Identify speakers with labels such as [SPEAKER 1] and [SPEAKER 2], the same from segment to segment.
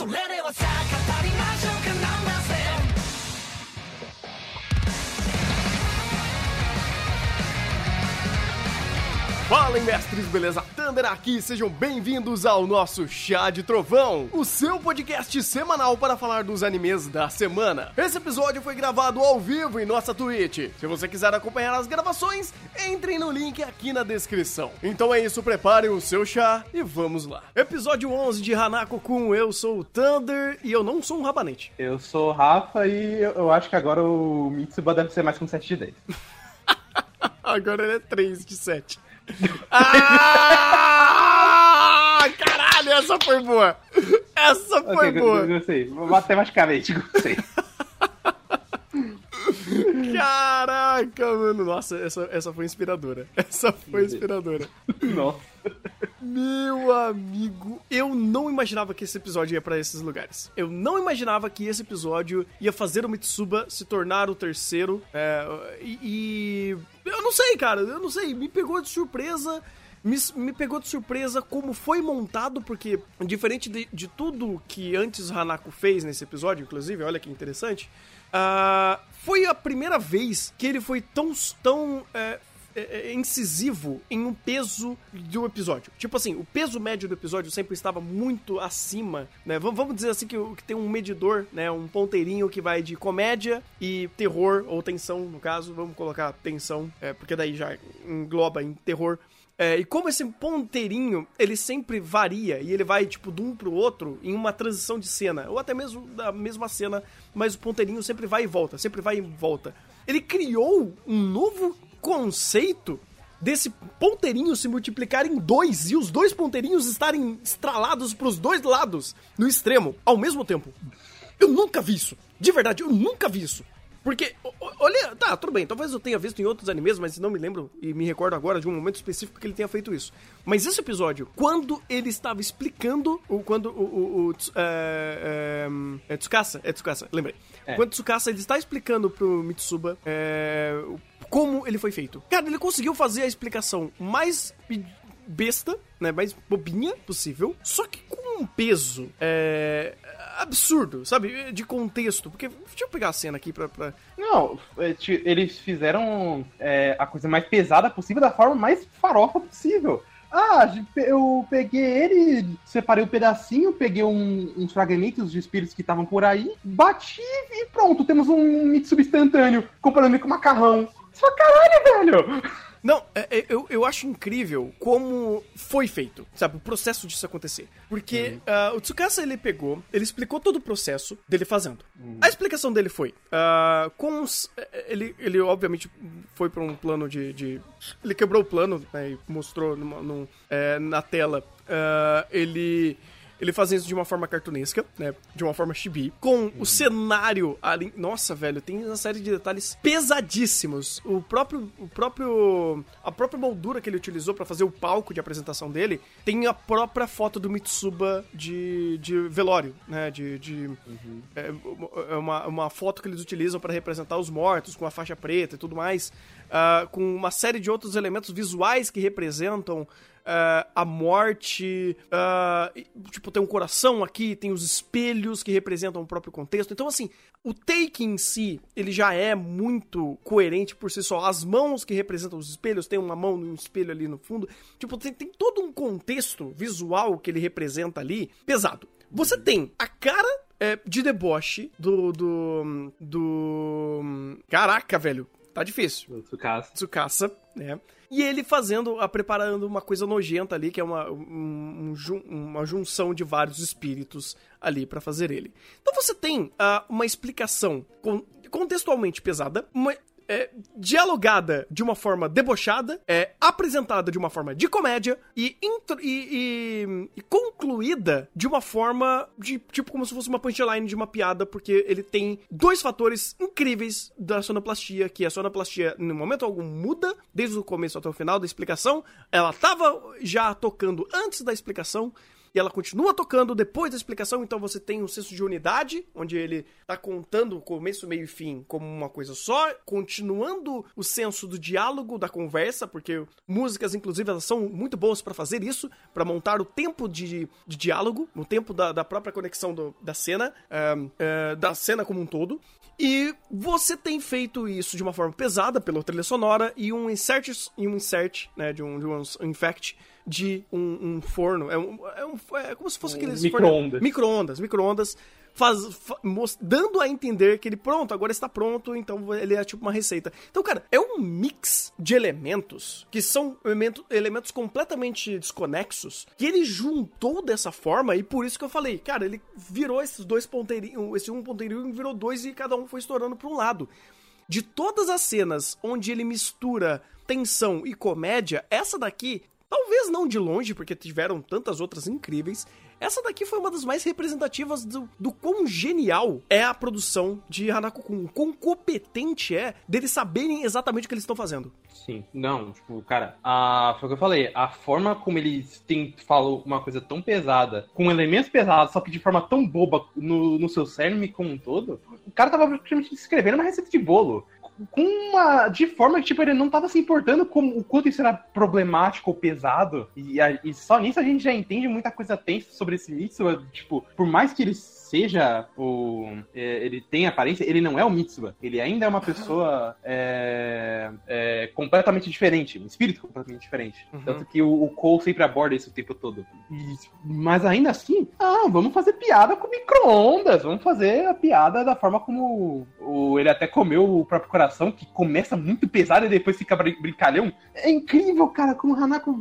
[SPEAKER 1] それではさあ語りましょうか Number 7
[SPEAKER 2] Fala, hein, mestres, beleza? Thunder aqui, sejam bem-vindos ao nosso Chá de Trovão, o seu podcast semanal para falar dos animes da semana. Esse episódio foi gravado ao vivo em nossa Twitch. Se você quiser acompanhar as gravações, entrem no link aqui na descrição. Então é isso, preparem o seu chá e vamos lá. Episódio 11 de Hanako-kun, eu sou o Thunder e eu não sou um rabanete.
[SPEAKER 3] Eu sou o Rafa e eu, eu acho que agora o Mitsuba deve ser mais com 7 de 10.
[SPEAKER 2] Agora ele é 3 de 7. Ah! Caralho, essa foi boa! Essa foi
[SPEAKER 3] Ok,
[SPEAKER 2] boa!
[SPEAKER 3] Gostei. Matematicamente, gostei.
[SPEAKER 2] Caraca, mano. Nossa, essa, essa foi inspiradora. Essa foi inspiradora.
[SPEAKER 3] Nossa.
[SPEAKER 2] Meu amigo, eu não imaginava que esse episódio ia pra esses lugares. Eu não imaginava que esse episódio ia fazer o Mitsuba se tornar o terceiro. É, e, e Eu não sei, cara. Eu não sei. Me pegou de surpresa. Me, me pegou de surpresa como foi montado, porque, diferente de, de tudo que antes Hanako fez nesse episódio, inclusive, olha que interessante. ah, foi a primeira vez que ele foi tão, tão é, é, é, incisivo em um peso do episódio. Tipo assim, o peso médio do episódio sempre estava muito acima, né? Vamos, vamos dizer assim que, que tem um medidor, né? Um ponteirinho que vai de comédia e terror, ou tensão, no caso. Vamos colocar tensão, é, porque daí já engloba em terror. É, e como esse ponteirinho, ele sempre varia e ele vai, tipo, de um pro outro em uma transição de cena, ou até mesmo da mesma cena, mas o ponteirinho sempre vai e volta, sempre vai e volta. Ele criou um novo conceito desse ponteirinho se multiplicar em dois e os dois ponteirinhos estarem estralados pros dois lados, no extremo, ao mesmo tempo. Eu nunca vi isso. De verdade, eu nunca vi isso. Porque, olha, tá, tudo bem, talvez eu tenha visto em outros animes, mas não me lembro e me recordo agora de um momento específico que ele tenha feito isso. Mas esse episódio, quando ele estava explicando, o, quando o, o, o é, é, é Tsukasa, é Tsukasa, lembrei.
[SPEAKER 3] É.
[SPEAKER 2] Quando Tsukasa ele está explicando pro Mitsuba é, como ele foi feito. Cara, ele conseguiu fazer a explicação mais besta, né, mais bobinha possível, só que com um peso é, absurdo, sabe? De contexto. Porque, deixa eu pegar a cena aqui pra... pra...
[SPEAKER 3] Não, é, eles fizeram é, a coisa mais pesada possível da forma mais farofa possível. Ah, eu peguei ele, separei um pedacinho, peguei um- uns fragmentos de espíritos que estavam por aí, bati e pronto, temos um Mitsubi instantâneo comparando com macarrão. Só caralho, velho!
[SPEAKER 2] Não, é- é- eu, eu acho incrível como foi feito, sabe? O processo disso acontecer. Porque ah, o Tsukasa, ele pegou, ele explicou todo o processo dele fazendo. A explicação dele foi, ah, com os, eh, ele, ele obviamente foi pra um plano de... de- ele quebrou o plano né, e mostrou numa- num, eh, na tela. ah, ele... Ele fazendo isso de uma forma cartunesca, né? De uma forma chibi. Com o cenário ali. Nossa, velho, tem uma série de detalhes pesadíssimos. O próprio. O próprio. A própria moldura que ele utilizou pra fazer o palco de apresentação dele tem a própria foto do Mitsuba de, de velório, né? De. de é, é uma, uma foto que eles utilizam pra representar os mortos, com a faixa preta e tudo mais. ah, com uma série de outros elementos visuais que representam ah, a morte. e, tipo, tem um coração aqui, tem os espelhos que representam o próprio contexto. Então, assim, o take em si, ele já é muito coerente por si só. As mãos que representam os espelhos, tem uma mão e um espelho ali no fundo. Tipo, tem, tem todo um contexto visual que ele representa ali pesado. Você tem a cara é, de deboche do, do. do. Caraca, velho. Tá difícil.
[SPEAKER 3] Tsukasa.
[SPEAKER 2] Tsukasa, né? E ele fazendo, a, preparando uma coisa nojenta ali, que é uma, um- um uma junção de vários espíritos ali pra fazer ele. Então você tem ah, uma explicação con- contextualmente pesada, uma, é, dialogada de uma forma debochada, é, apresentada de uma forma de comédia e, intro- e- e- e concluída de uma forma de tipo como se fosse uma punchline de uma piada, porque ele tem dois fatores incríveis da sonoplastia, que a sonoplastia, no momento algum, muda, desde o começo até o final da explicação. Ela tava já tocando antes da explicação. E ela continua tocando depois da explicação, então você tem um senso de unidade, onde ele tá contando o começo, meio e fim como uma coisa só, continuando o senso do diálogo, da conversa, porque músicas, inclusive, elas são muito boas para fazer isso, para montar o tempo de, de diálogo, o tempo da, da própria conexão do- da cena, é, é, da cena como um todo. E você tem feito isso de uma forma pesada pela trilha sonora e um insert, e um insert né, de um, de um infect de um, um forno. É, um, é, um- é como se fosse aqueles
[SPEAKER 3] micro-ondas.
[SPEAKER 2] forno- Micro-ondas, micro-ondas. Faz, fa- mos- dando a entender que ele pronto, agora está pronto, então ele é tipo uma receita. Então, cara, é um mix de elementos que são elemento- elementos completamente desconexos que ele juntou dessa forma e por isso que eu falei, cara, ele virou esses dois ponteirinhos, esse um ponteirinho virou dois e cada um foi estourando para um lado. De todas as cenas onde ele mistura tensão e comédia, essa daqui, talvez não de longe, porque tiveram tantas outras incríveis, essa daqui foi uma das mais representativas do, do quão genial é a produção de Hanako Kun, quão competente é deles saberem exatamente o que eles estão fazendo.
[SPEAKER 3] Sim, não, tipo, cara, a, foi o que eu falei, a forma como eles tem, falam uma coisa tão pesada, com elementos pesados, só que de forma tão boba no, no seu cerne como um todo, o cara tava praticamente escrevendo uma receita de bolo. Com uma. De forma que, tipo, ele não tava se importando com o quanto isso era problemático ou pesado. E, a- e só nisso a gente já entende muita coisa tensa sobre esse Mitsuba. Tipo, por mais que ele seja o. é, ele tem aparência, ele não é o Mitsuba. Ele ainda é uma pessoa é, é, completamente diferente, um espírito completamente diferente.
[SPEAKER 2] Uhum.
[SPEAKER 3] Tanto que o, o Cole sempre aborda isso o tempo todo. E- mas ainda assim, ah, vamos fazer piada com micro-ondas, vamos fazer a piada da forma como o, ele até comeu o próprio coração, que começa muito pesado e depois fica brin- brincalhão. É incrível, cara, como o Hanako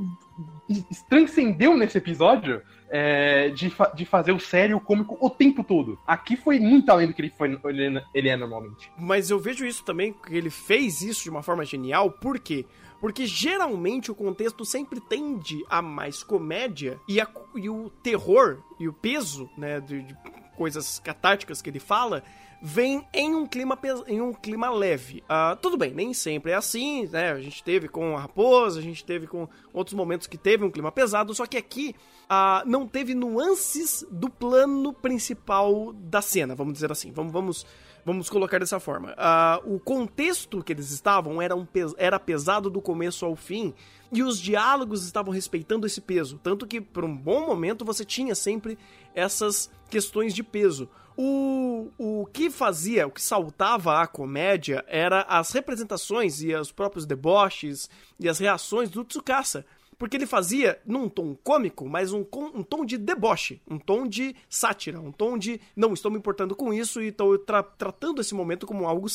[SPEAKER 3] transcendeu nesse episódio é, de, fa- de fazer o sério o cômico o tempo todo. Aqui foi muito além do que ele, foi, ele, ele é normalmente.
[SPEAKER 2] Mas eu vejo isso também, que ele fez isso de uma forma genial, por quê? Porque geralmente o contexto sempre tende a mais comédia e, a- e o terror e o peso, né, de, de coisas catárticas que ele fala, vem em um clima, em um clima leve. Ah, tudo bem, nem sempre é assim, né? A gente teve com a Raposa, a gente teve com outros momentos que teve um clima pesado, só que aqui ah, não teve nuances do plano principal da cena, vamos dizer assim. Vamos, vamos, vamos colocar dessa forma. Ah, o contexto que eles estavam era, um era pesado do começo ao fim. E os diálogos estavam respeitando esse peso. Tanto que, por um bom momento, você tinha sempre essas questões de peso. O, o que fazia, o que saltava a comédia era as representações e os próprios deboches e as reações do Tsukasa. Porque ele fazia num tom cômico, mas um, um tom de deboche, um tom de sátira, um tom de não estou me importando com isso e estou tra- tratando esse momento como algo,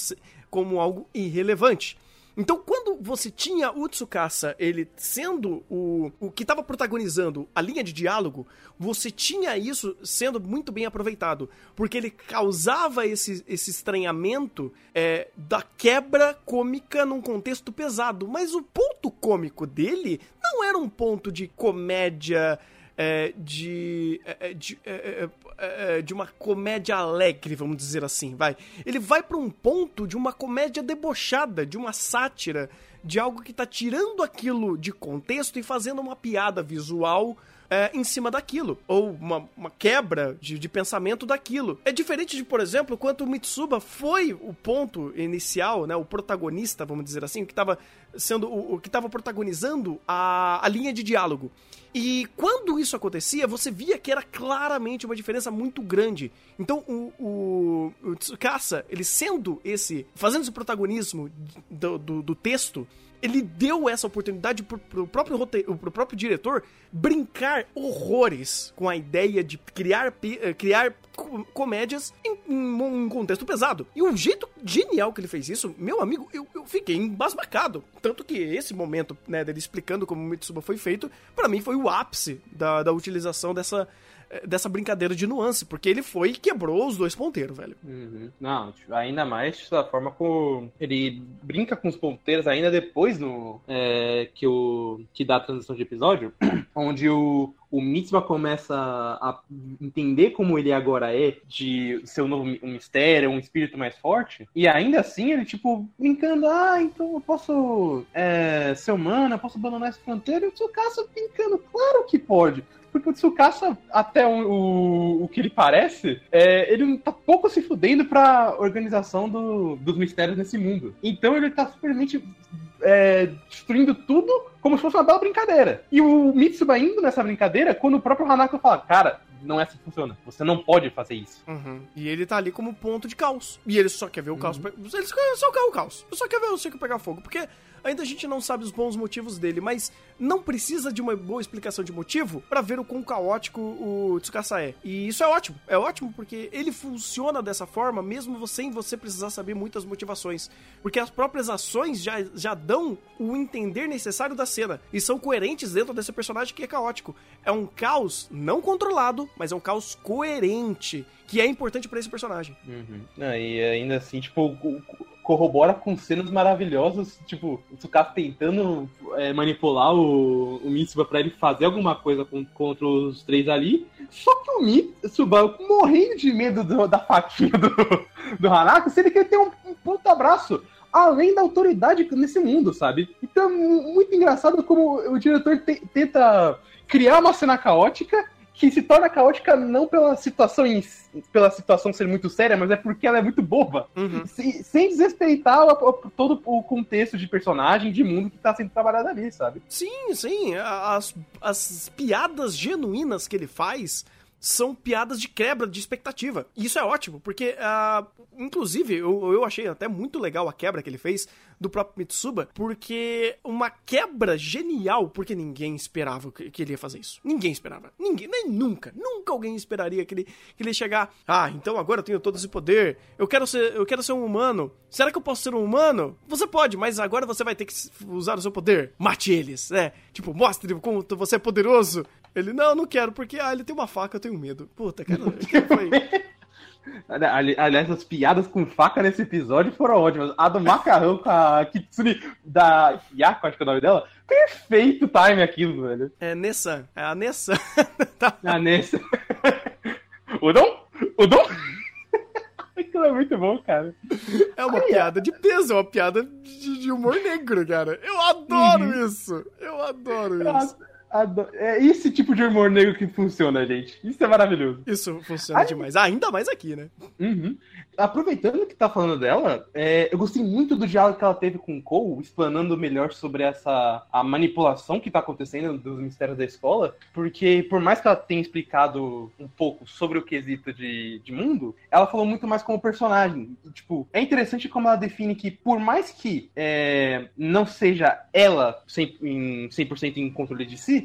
[SPEAKER 2] como algo irrelevante. Então, quando você tinha o Tsukasa, ele sendo o, o que estava protagonizando a linha de diálogo, você tinha isso sendo muito bem aproveitado. Porque ele causava esse, esse estranhamento é, da quebra cômica num contexto pesado. Mas o ponto cômico dele não era um ponto de comédia. É, de, é, é, de, é, é, é, de uma comédia alegre, vamos dizer assim, vai. Ele vai para um ponto de uma comédia debochada, de uma sátira, de algo que tá tirando aquilo de contexto e fazendo uma piada visual é, em cima daquilo, ou uma, uma quebra de, de pensamento daquilo. É diferente de, por exemplo, quando o Mitsuba foi o ponto inicial, né, o protagonista, vamos dizer assim, que estava sendo o, o que estava protagonizando a, a linha de diálogo. E quando isso acontecia, você via que era claramente uma diferença muito grande. Então, o, o, o Tsukasa, ele sendo esse, fazendo esse protagonismo do, do, do texto, ele deu essa oportunidade pro, pro próprio roteiro, pro próprio diretor brincar horrores com a ideia de criar, eh, criar co- comédias em, em um contexto pesado. E o jeito genial que ele fez isso, meu amigo, eu, eu fiquei embasbacado. Tanto que esse momento, né, dele explicando como o Mitsuba foi feito, pra mim foi o ápice da, da utilização dessa, dessa brincadeira de nuance, porque ele foi e quebrou os dois ponteiros, velho.
[SPEAKER 3] Uhum. Não, tipo, ainda mais da forma como ele brinca com os ponteiros ainda depois no é, que o que dá a transição de episódio, onde o o Mitsuba começa a entender como ele agora é, de ser um novo um mistério, um espírito mais forte, e ainda assim ele, tipo, brincando, ah, então eu posso é, ser humano, eu posso abandonar essa fronteira, e o Tsukasa brincando, claro que pode. Porque o Tsukasa, até o, o, o que ele parece, é, ele tá pouco se fudendo pra organização do- dos mistérios nesse mundo. Então ele tá simplesmente é, destruindo tudo como se fosse uma bela brincadeira. E o Mitsuba indo nessa brincadeira quando o próprio Hanako fala, cara, não é assim que funciona. Você não pode fazer isso.
[SPEAKER 2] Uhum. E ele tá ali como ponto de caos. E ele só quer ver o caos. pe- Ele só quer o caos. Ele só quer ver o circo pegar fogo. Porque ainda a gente não sabe os bons motivos dele, mas não precisa de uma boa explicação de motivo pra ver o quão caótico o Tsukasa é. E isso é ótimo. É ótimo porque ele funciona dessa forma, mesmo sem você precisar saber muitas motivações. Porque as próprias ações já, já dão o entender necessário da cena. E são coerentes dentro desse personagem que é caótico. É um caos não controlado, mas é um caos coerente. Que é importante pra esse personagem.
[SPEAKER 3] Ah, e ainda assim, tipo, corrobora com cenas maravilhosas, tipo, o Tsukasa tentando é, manipular o, o Mitsuba pra ele fazer alguma coisa com- contra os três ali. Só que o Mitsuba, morrendo de medo do- da faquinha do, do Hanako, se ele quer ter um, um puta abraço. Além da autoridade nesse mundo, sabe? Então é mu- muito engraçado como o diretor te- tenta criar uma cena caótica que se torna caótica não pela situação em pela situação ser muito séria, mas é porque ela é muito boba.
[SPEAKER 2] Uhum.
[SPEAKER 3] Se- sem desrespeitar o- todo o contexto de personagem, de mundo que tá sendo trabalhado ali, sabe?
[SPEAKER 2] Sim, sim. As, as piadas genuínas que ele faz são piadas de quebra de expectativa. E isso é ótimo, porque, ah, inclusive, eu, eu achei até muito legal a quebra que ele fez do próprio Mitsuba, porque uma quebra genial, porque ninguém esperava que, que ele ia fazer isso. Ninguém esperava. Ninguém, nem nunca. Nunca alguém esperaria que ele, que ele ia chegar. Ah, então agora eu tenho todo esse poder. Eu quero ser, eu quero ser um humano. Será que eu posso ser um humano? Você pode, mas agora você vai ter que usar o seu poder. Mate eles, né? Tipo, mostre como você é poderoso. Ele, não, não quero, porque ah, ele tem uma faca, eu tenho medo. Puta, cara, que foi?
[SPEAKER 3] Ali- Aliás, as piadas com faca nesse episódio foram ótimas. A do macarrão com a Kitsune da Yako, acho que é o nome dela. Perfeito time aquilo, velho.
[SPEAKER 2] É Nessan, é a Nessan. Tá.
[SPEAKER 3] Ah, nesse. Udon? Udon? Aquilo é muito bom, cara.
[SPEAKER 2] É uma
[SPEAKER 3] Ai,
[SPEAKER 2] piada de peso, é uma piada de, de humor negro, cara. Eu adoro isso. Eu adoro isso.
[SPEAKER 3] É esse tipo de humor negro que funciona, gente. Isso é maravilhoso.
[SPEAKER 2] Isso funciona
[SPEAKER 3] Ai.
[SPEAKER 2] demais. Ah, ainda mais aqui, né?
[SPEAKER 3] Uhum. Aproveitando que tá falando dela, é, eu gostei muito do diálogo que ela teve com o Cole, explanando melhor sobre essa a manipulação que tá acontecendo dos mistérios da escola, porque por mais que ela tenha explicado um pouco sobre o quesito de, de mundo, ela falou muito mais como personagem. E, tipo, é interessante como ela define que, por mais que é, não seja ela 100%, em 100% em controle de si,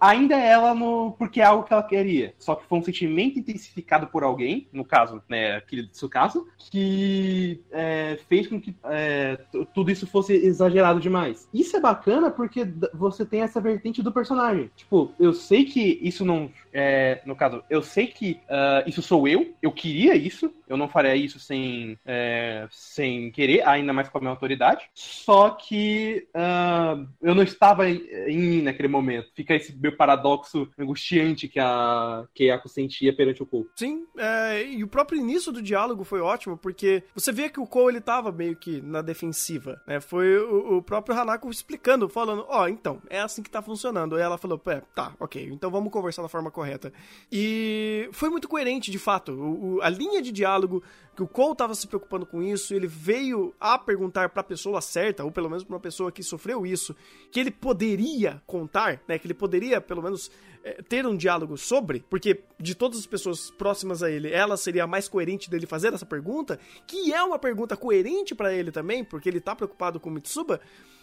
[SPEAKER 3] ainda é ela no porque é algo que ela queria. Só que foi um sentimento intensificado por alguém, no caso, né, aquele do Tsukasa, que é, fez com que é, tudo isso fosse exagerado demais. Isso é bacana porque você tem essa vertente do personagem. Tipo, eu sei que isso não. é, no caso, eu sei que ah, isso sou eu, eu queria isso, eu não faria isso sem, é, sem querer, ainda mais com a minha autoridade. Só que ah, eu não estava em, em mim naquele momento. Fica esse paradoxo angustiante que a, a Yako sentia perante o Cole.
[SPEAKER 2] Sim, é, e o próprio início do diálogo foi ótimo, porque você vê que o Cole ele tava meio que na defensiva, né? Foi o, o próprio Hanako explicando, falando, ó, então, é assim que tá funcionando. Aí ela falou, é, tá, ok, então vamos conversar da forma correta. E foi muito coerente, de fato. O- o- a linha de diálogo que o Cole tava se preocupando com isso, ele veio a perguntar pra pessoa certa, ou pelo menos pra uma pessoa que sofreu isso, que ele poderia contar, né? Que ele poderia, pelo menos, é, ter um diálogo sobre, porque de todas as pessoas próximas a ele, ela seria a mais coerente dele fazer essa pergunta, que é uma pergunta coerente pra ele também, porque ele tá preocupado com Mitsuba,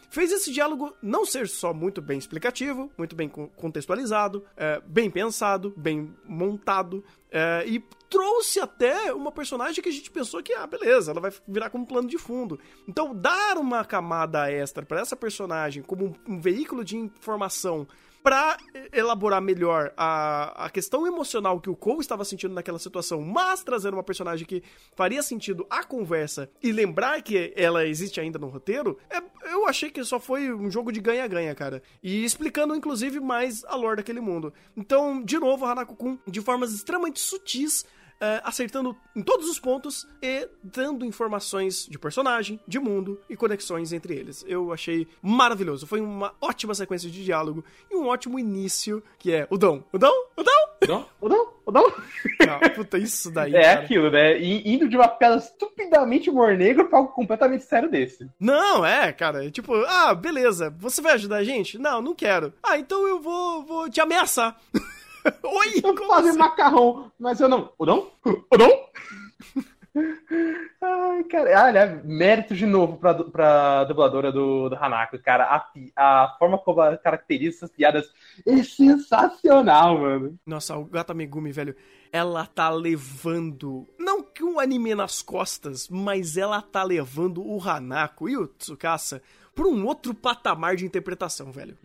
[SPEAKER 2] fez esse diálogo não ser só muito bem explicativo, muito bem con- contextualizado, é, bem pensado, bem montado, é, e trouxe até uma personagem que a gente pensou que, ah, beleza, ela vai virar como plano de fundo. Então, dar uma camada extra pra essa personagem como um, um veículo de informação pra elaborar melhor a, a questão emocional que o Cole estava sentindo naquela situação, mas trazer uma personagem que faria sentido a conversa e lembrar que ela existe ainda no roteiro, é- eu achei que só foi um jogo de ganha-ganha, cara. E explicando, inclusive, mais a lore daquele mundo. Então, de novo, Hanako-kun, de formas extremamente sutis, é, acertando em todos os pontos e dando informações de personagem, de mundo e conexões entre eles. Eu achei maravilhoso. Foi uma ótima sequência de diálogo e um ótimo início, que é o Dom. O Dom? O Dom?
[SPEAKER 3] Não? Ou não? Ou não?
[SPEAKER 2] Ah, puta, isso daí,
[SPEAKER 3] É
[SPEAKER 2] cara.
[SPEAKER 3] aquilo, né? E indo de uma piada estupidamente humor negro pra algo completamente sério desse.
[SPEAKER 2] Não, é, cara. é Tipo, ah, beleza. Você vai ajudar a gente? Não, não quero. Ah, então eu vou, vou te ameaçar. Oi,
[SPEAKER 3] Eu fazer
[SPEAKER 2] assim?
[SPEAKER 3] macarrão, mas eu não. Ou não? Ou não? Ai, cara. Ah, aliás, mérito de novo pra, pra dubladora do, do Hanako, cara. A, a forma como ela caracteriza essas piadas é sensacional, mano.
[SPEAKER 2] Nossa, o Gata Megumi, velho, ela tá levando. Não que um anime nas costas, mas ela tá levando o Hanako e o Tsukasa pra um outro patamar de interpretação, velho.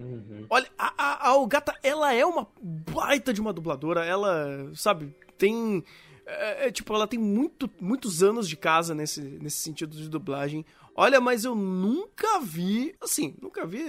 [SPEAKER 2] Olha, a, a, a Ogata, ela é uma baita de uma dubladora, ela, sabe, tem. É, é, tipo, ela tem muito, muitos anos de casa nesse, nesse sentido de dublagem. Olha, mas eu nunca vi. Assim, nunca vi.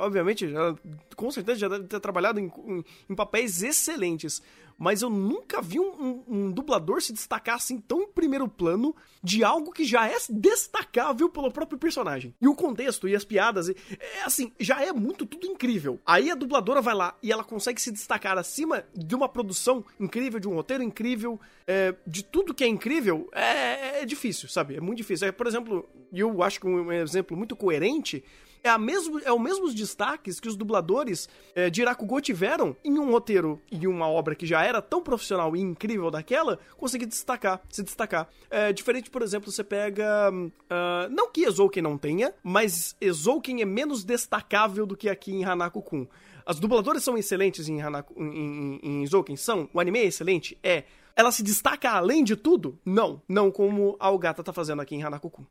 [SPEAKER 2] Obviamente, ela, com certeza já deve ter trabalhado em, em, em papéis excelentes. Mas eu nunca vi um, um- um dublador se destacar assim tão em primeiro plano de algo que já é destacável pelo próprio personagem. E o contexto e as piadas, e- é assim, já é muito tudo incrível. Aí a dubladora vai lá e ela consegue se destacar acima de uma produção incrível, de um roteiro incrível, é, de tudo que é incrível, é, é difícil, sabe? É muito difícil. É, por exemplo, eu acho que um exemplo muito coerente é, a mesmo, é o mesmos destaques que os dubladores é, de Irakugo tiveram em um roteiro e uma obra que já era tão profissional e incrível daquela, conseguir destacar, se destacar. É, diferente, por exemplo, você pega. ah, não que Ezouken não tenha, mas Ezouken é menos destacável do que aqui em Hanako-kun. As dubladoras são excelentes em, Hanako, em, em, em? São. O anime é excelente? É. Ela se destaca além de tudo? Não. Não como a Ogata tá fazendo aqui em Hanako-kun.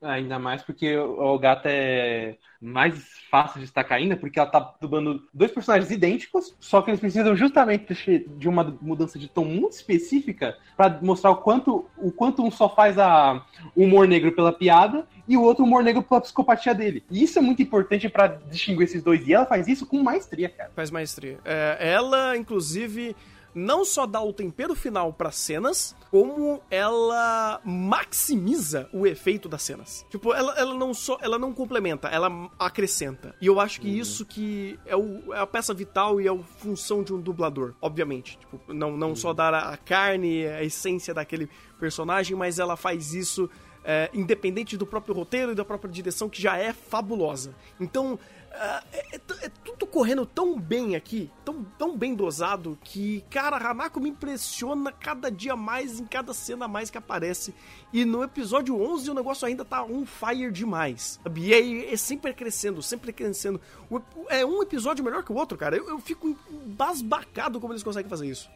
[SPEAKER 3] Ainda mais porque o Gata é mais fácil de destacar ainda, porque ela tá dublando dois personagens idênticos, só que eles precisam justamente de- uma mudança de tom muito específica pra mostrar o quanto, o quanto um só faz a, o humor negro pela piada e o outro humor negro pela psicopatia dele. E isso é muito importante pra distinguir esses dois. E ela faz isso com maestria, cara.
[SPEAKER 2] Faz maestria. É, ela, inclusive, não só dá o tempero final para cenas, como ela maximiza o efeito das cenas. Tipo, ela, ela não só, ela não complementa, ela acrescenta. E eu acho que isso que é, o- é a peça vital e é a função de um dublador, obviamente. Tipo, não, não só dar a, a carne, a essência daquele personagem, mas ela faz isso é, independente do próprio roteiro e da própria direção, que já é fabulosa. Então, ah, é, é é tudo correndo tão bem aqui, tão, tão bem dosado, que, cara, Hanako me impressiona cada dia mais, em cada cena mais que aparece. E no episódio 11 o negócio ainda tá on fire demais, sabe? E é, é sempre crescendo, sempre crescendo. O é um episódio melhor que o outro, cara. Eu, eu fico embasbacado como eles conseguem fazer isso.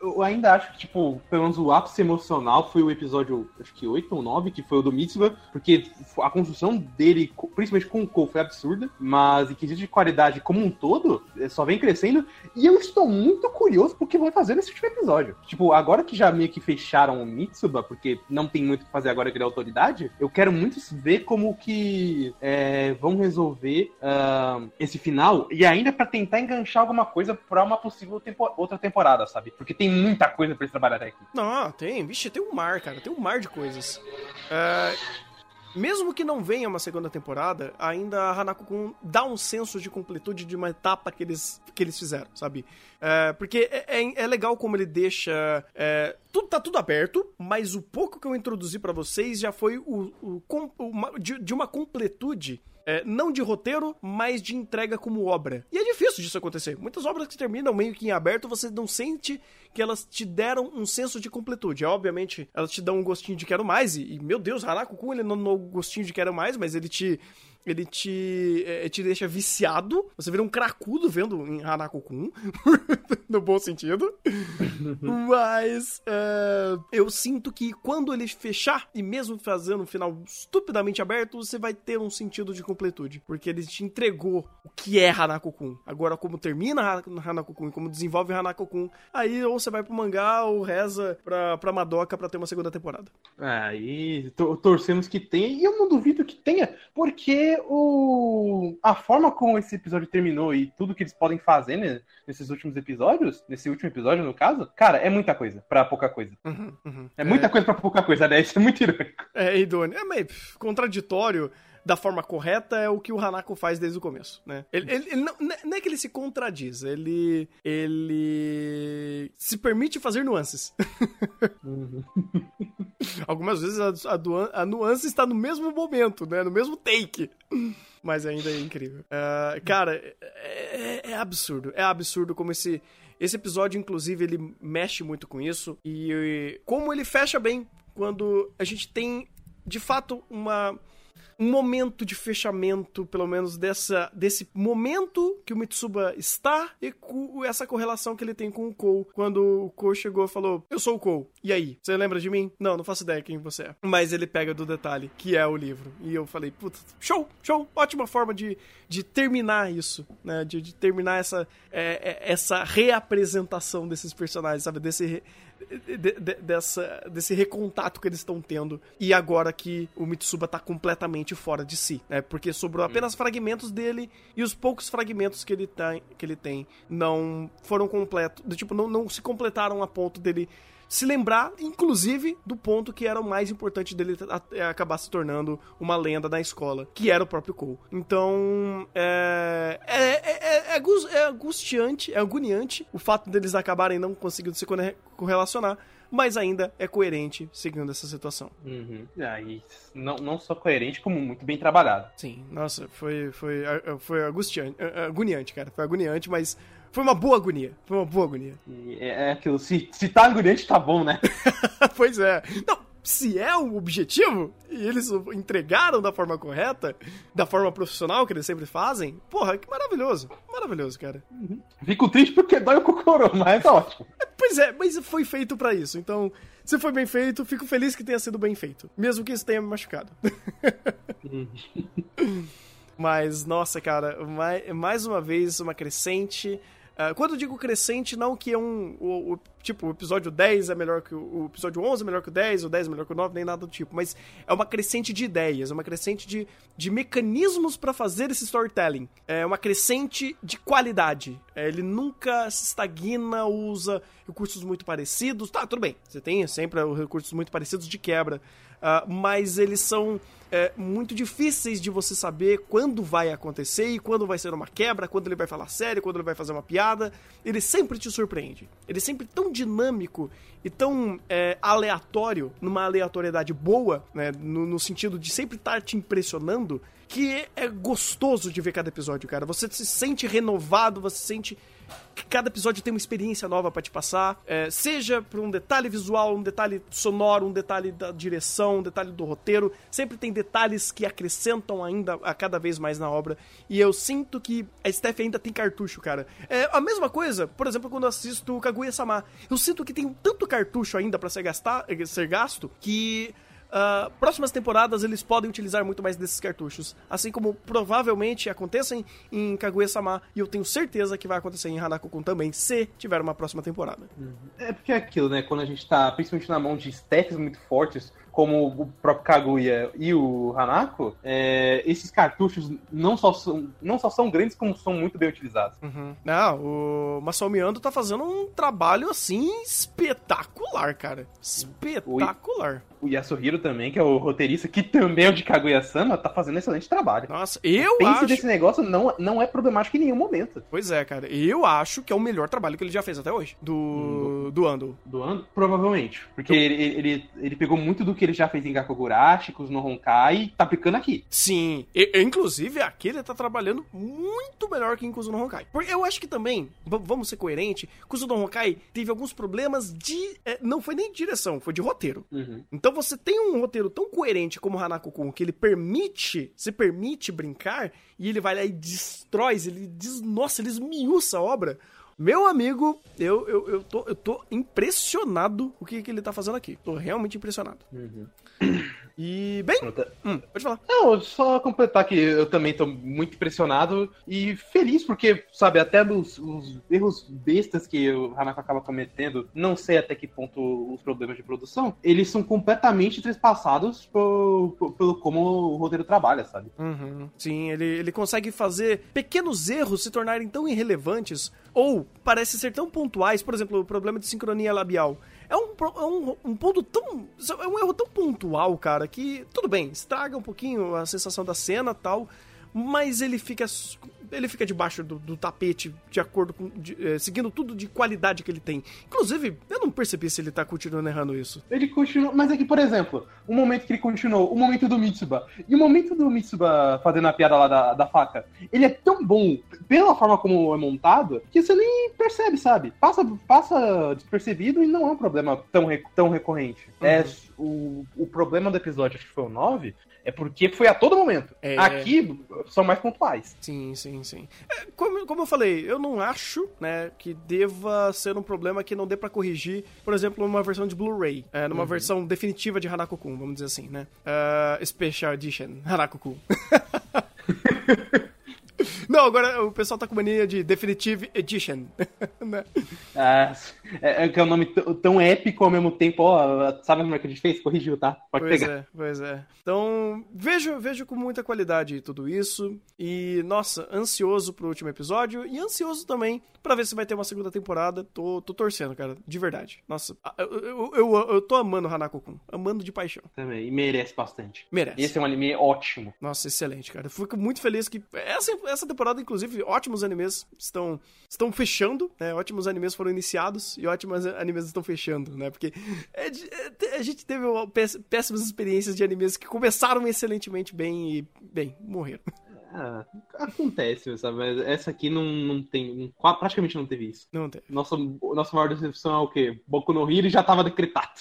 [SPEAKER 3] Eu ainda acho que, tipo, pelo menos o ápice emocional foi o episódio, acho que 8 ou 9, que foi o do Mitsuba, porque a construção dele, principalmente com o Cole, foi absurda, mas em quesito de qualidade como um todo, eh, só vem crescendo, e eu estou muito curioso pro que vai fazer nesse último episódio. Tipo, agora que já meio que fecharam o Mitsuba, porque não tem muito o que fazer agora que ele é autoridade, eu quero muito ver como que eh, vão resolver ah, esse final, e ainda pra tentar enganchar alguma coisa pra uma possível tempo- outra temporada, sabe? Porque tem muita coisa pra eles trabalhar aqui.
[SPEAKER 2] Não, tem. Vixe, tem um mar, cara. Tem um mar de coisas. É, mesmo que não venha uma segunda temporada, ainda a Hanako-kun dá um senso de completude de uma etapa que eles, que eles fizeram, sabe? É, porque é, é- é legal como ele deixa. é, tudo, tá tudo aberto, mas o pouco que eu introduzi pra vocês já foi o, o uma- de, de uma completude. É, não de roteiro, mas de entrega como obra. E é difícil disso acontecer. Muitas obras que terminam meio que em aberto, você não sente que elas te deram um senso de completude. É, obviamente, elas te dão um gostinho de quero mais, e, e, meu Deus, Hanako-kun, ele não um gostinho de quero mais, mas ele te ele te, eh, te deixa viciado. Você vira um cracudo vendo em Hanako-kun. no bom sentido. Mas eh, eu sinto que quando ele fechar, e mesmo fazendo um final estupidamente aberto, você vai ter um sentido de completude. Porque ele te entregou o que é Hanako-kun. Agora, como termina Han- Hanako-kun e como desenvolve Hanako-kun, aí ou você vai pro mangá ou reza pra, pra Madoka pra ter uma segunda temporada.
[SPEAKER 3] Aí to- torcemos que tenha, e eu não duvido que tenha, porque o a forma como esse episódio terminou e tudo que eles podem fazer né, nesses últimos episódios, nesse último episódio, no caso, cara, é muita coisa pra pouca coisa.
[SPEAKER 2] Uhum, uhum.
[SPEAKER 3] É muita coisa pra pouca coisa, né? Isso é muito irônico.
[SPEAKER 2] É, idôneo. É meio contraditório da forma correta é o que o Hanako faz desde o começo, né? Ele, ele- ele não, não é que ele se contradiz, ele ele se permite fazer nuances. Algumas vezes a, a a nuance está no mesmo momento, né? No mesmo take. Mas ainda é incrível. Ah, cara, é, é- é absurdo. É absurdo como esse. Esse episódio, inclusive, ele mexe muito com isso. E, e como ele fecha bem quando a gente tem, de fato, uma um momento de fechamento, pelo menos dessa, desse momento que o Mitsuba está e com essa correlação que ele tem com o Kou. Quando o Kou chegou e falou: Eu sou o Kou. E aí? Você lembra de mim? Não, não faço ideia quem você é. Mas ele pega do detalhe, que é o livro. E eu falei: Puta, show, show. Ótima forma de, de terminar isso, né? De, de terminar essa, é, é, essa reapresentação desses personagens, sabe? Desse. De- de- dessa, desse recontato que eles estão tendo. E agora que o Mitsuba tá completamente fora de si, né? Porque sobrou apenas fragmentos dele e os poucos fragmentos que ele, tá, que ele tem não foram completos. Tipo, não, não se completaram a ponto dele se lembrar, inclusive, do ponto que era o mais importante dele acabar se tornando uma lenda na escola, que era o próprio Cole. Então, é, é, é, é, é angustiante, é agoniante o fato deles acabarem não conseguindo se corre- correlacionar, mas ainda é coerente seguindo essa situação.
[SPEAKER 3] Uhum. Aí, não, não só coerente, como muito bem trabalhado.
[SPEAKER 2] Sim, nossa, foi, foi, foi angustiante, agoniante, cara. Foi agoniante, mas foi uma boa agonia. Foi uma boa agonia.
[SPEAKER 3] É é aquilo, se, se tá agoniante, tá bom, né?
[SPEAKER 2] pois é. Não, se é o objetivo e eles o entregaram da forma correta, da forma profissional que eles sempre fazem, porra, que maravilhoso. Maravilhoso, cara.
[SPEAKER 3] Fico triste porque dói o cocorô, mas é ótimo.
[SPEAKER 2] Pois é, mas foi feito pra isso. Então, se foi bem feito, fico feliz que tenha sido bem feito. Mesmo que isso tenha me machucado. Mas, nossa, cara, mai- mais uma vez uma crescente. Ah, quando eu digo crescente, não que é um. O, o- tipo, o episódio 10 é melhor que o, o episódio 11 é melhor que o 10, o 10 é melhor que o 9, nem nada do tipo. Mas é uma crescente de ideias, é uma crescente de, de mecanismos pra fazer esse storytelling. É uma crescente de qualidade. É, ele nunca se estagna, usa recursos muito parecidos. Tá, tudo bem. Você tem sempre recursos muito parecidos de quebra. Ah, mas eles são é, muito difíceis de você saber quando vai acontecer e quando vai ser uma quebra, quando ele vai falar sério, quando ele vai fazer uma piada. Ele sempre te surpreende. Ele é sempre tão dinâmico e tão é, aleatório, numa aleatoriedade boa, né, no, no sentido de sempre estar te impressionando, que é gostoso de ver cada episódio, cara. Você se sente renovado, você se sente cada episódio tem uma experiência nova pra te passar, é, seja por um detalhe visual, um detalhe sonoro, um detalhe da direção, um detalhe do roteiro, sempre tem detalhes que acrescentam ainda a cada vez mais na obra, e eu sinto que a Steph ainda tem cartucho, cara. É a mesma coisa, por exemplo, quando eu assisto Kaguya-sama, eu sinto que tem tanto cartucho ainda pra ser, gastar, ser gasto, que ah, próximas temporadas eles podem utilizar muito mais desses cartuchos. Assim como provavelmente aconteça em, Kaguya-sama. E eu tenho certeza que vai acontecer em Hanako-kun também, se tiver uma próxima temporada.
[SPEAKER 3] É porque é aquilo, né? Quando a gente tá principalmente na mão de staffs muito fortes, como o próprio Kaguya e o Hanako, é, esses cartuchos não só, são, não só são grandes, como são muito bem utilizados.
[SPEAKER 2] Não, o Masao Ando tá fazendo um trabalho assim espetacular, cara. Espetacular.
[SPEAKER 3] O Yasuhiro também, que é o roteirista, que também é o de Kaguya-sama, tá fazendo excelente trabalho.
[SPEAKER 2] Nossa, eu
[SPEAKER 3] Pense
[SPEAKER 2] acho.
[SPEAKER 3] desse negócio, não, não é problemático em nenhum momento.
[SPEAKER 2] Pois é, cara. Eu acho que é o melhor trabalho que ele já fez até hoje. Do. Do Ando.
[SPEAKER 3] Do ano? Provavelmente. Porque ele, ele, ele pegou muito do que ele já fez em os no Honkai, e tá aplicando aqui.
[SPEAKER 2] Sim, e- inclusive aqui ele tá trabalhando muito melhor que em Kuzu no Honkai. Porque eu acho que também, vamos ser coerente, Kuzu no Honkai teve alguns problemas de. é, não foi nem de direção, foi de roteiro.
[SPEAKER 3] Uhum.
[SPEAKER 2] Então você tem um roteiro tão coerente como o Hanako-kun, que ele permite, se permite brincar, e ele vai lá e destrói, ele diz, nossa, ele esmiuça a obra. Meu amigo, eu, eu, eu, tô, eu tô impressionado o que, que ele tá fazendo aqui. Tô realmente impressionado. E, bem, hum, pode falar.
[SPEAKER 3] Não, só completar que eu também tô muito impressionado e feliz, porque, sabe, até dos os erros bestas que o Hanako acaba cometendo, não sei até que ponto os problemas de produção, eles são completamente trespassados pelo como o roteiro trabalha, sabe?
[SPEAKER 2] Uhum. Sim, ele, ele consegue fazer pequenos erros se tornarem tão irrelevantes ou parecem ser tão pontuais, por exemplo, o problema de sincronia labial. É um, é um, um ponto tão. É um erro tão pontual, cara, que tudo bem, estraga um pouquinho a sensação da cena tal, mas ele fica. Ele fica debaixo do, do tapete, de acordo com. de- eh, seguindo tudo de qualidade que ele tem. Inclusive, eu não percebi se ele tá continuando errando isso.
[SPEAKER 3] Ele continua. Mas é que, por exemplo, o momento que ele continuou, o momento do Mitsuba, e o momento do Mitsuba fazendo a piada lá da, da faca, ele é tão bom, pela forma como é montado, que você nem percebe, sabe? Passa, passa despercebido e não é um problema tão, tão recorrente. É, o, o problema do episódio, acho que foi o 9, é porque foi a todo momento.
[SPEAKER 2] É.
[SPEAKER 3] Aqui são mais pontuais.
[SPEAKER 2] Sim, sim, sim. É, como, como eu falei, eu não acho, né, que deva ser um problema que não dê pra corrigir, por exemplo, numa versão de Blu-ray, é, numa versão definitiva de Hanako-kun, vamos dizer assim, né? Ah, Special Edition, Hanako-kun. Não, agora o pessoal tá com mania de Definitive Edition. né?
[SPEAKER 3] É, é, é que é um nome tão épico ao mesmo tempo. Ó, sabe como é que a gente fez? Corrigiu, tá? Pode
[SPEAKER 2] Pois
[SPEAKER 3] pegar.
[SPEAKER 2] é, pois é. Então, vejo, vejo com muita qualidade tudo isso. E, nossa, ansioso pro último episódio. E ansioso também pra ver se vai ter uma segunda temporada. Tô, tô torcendo, cara. De verdade. Nossa, eu, eu, eu, eu tô amando Hanako-kun. Amando de paixão.
[SPEAKER 3] Também, e merece bastante.
[SPEAKER 2] Merece.
[SPEAKER 3] Esse é um anime ótimo.
[SPEAKER 2] Nossa, excelente, cara. Fico muito feliz que essa, essa temporada, inclusive, ótimos animes estão, estão fechando, né? Ótimos animes foram iniciados e ótimos animes estão fechando, né? Porque é é- a gente teve péssimas experiências de animes que começaram excelentemente bem e, bem, morreram.
[SPEAKER 3] Ah, acontece, sabe? Mas essa aqui não, não tem. praticamente não teve isso.
[SPEAKER 2] Não tem.
[SPEAKER 3] Nossa, nossa maior decepção é o quê? Boku no Hero já tava decretado.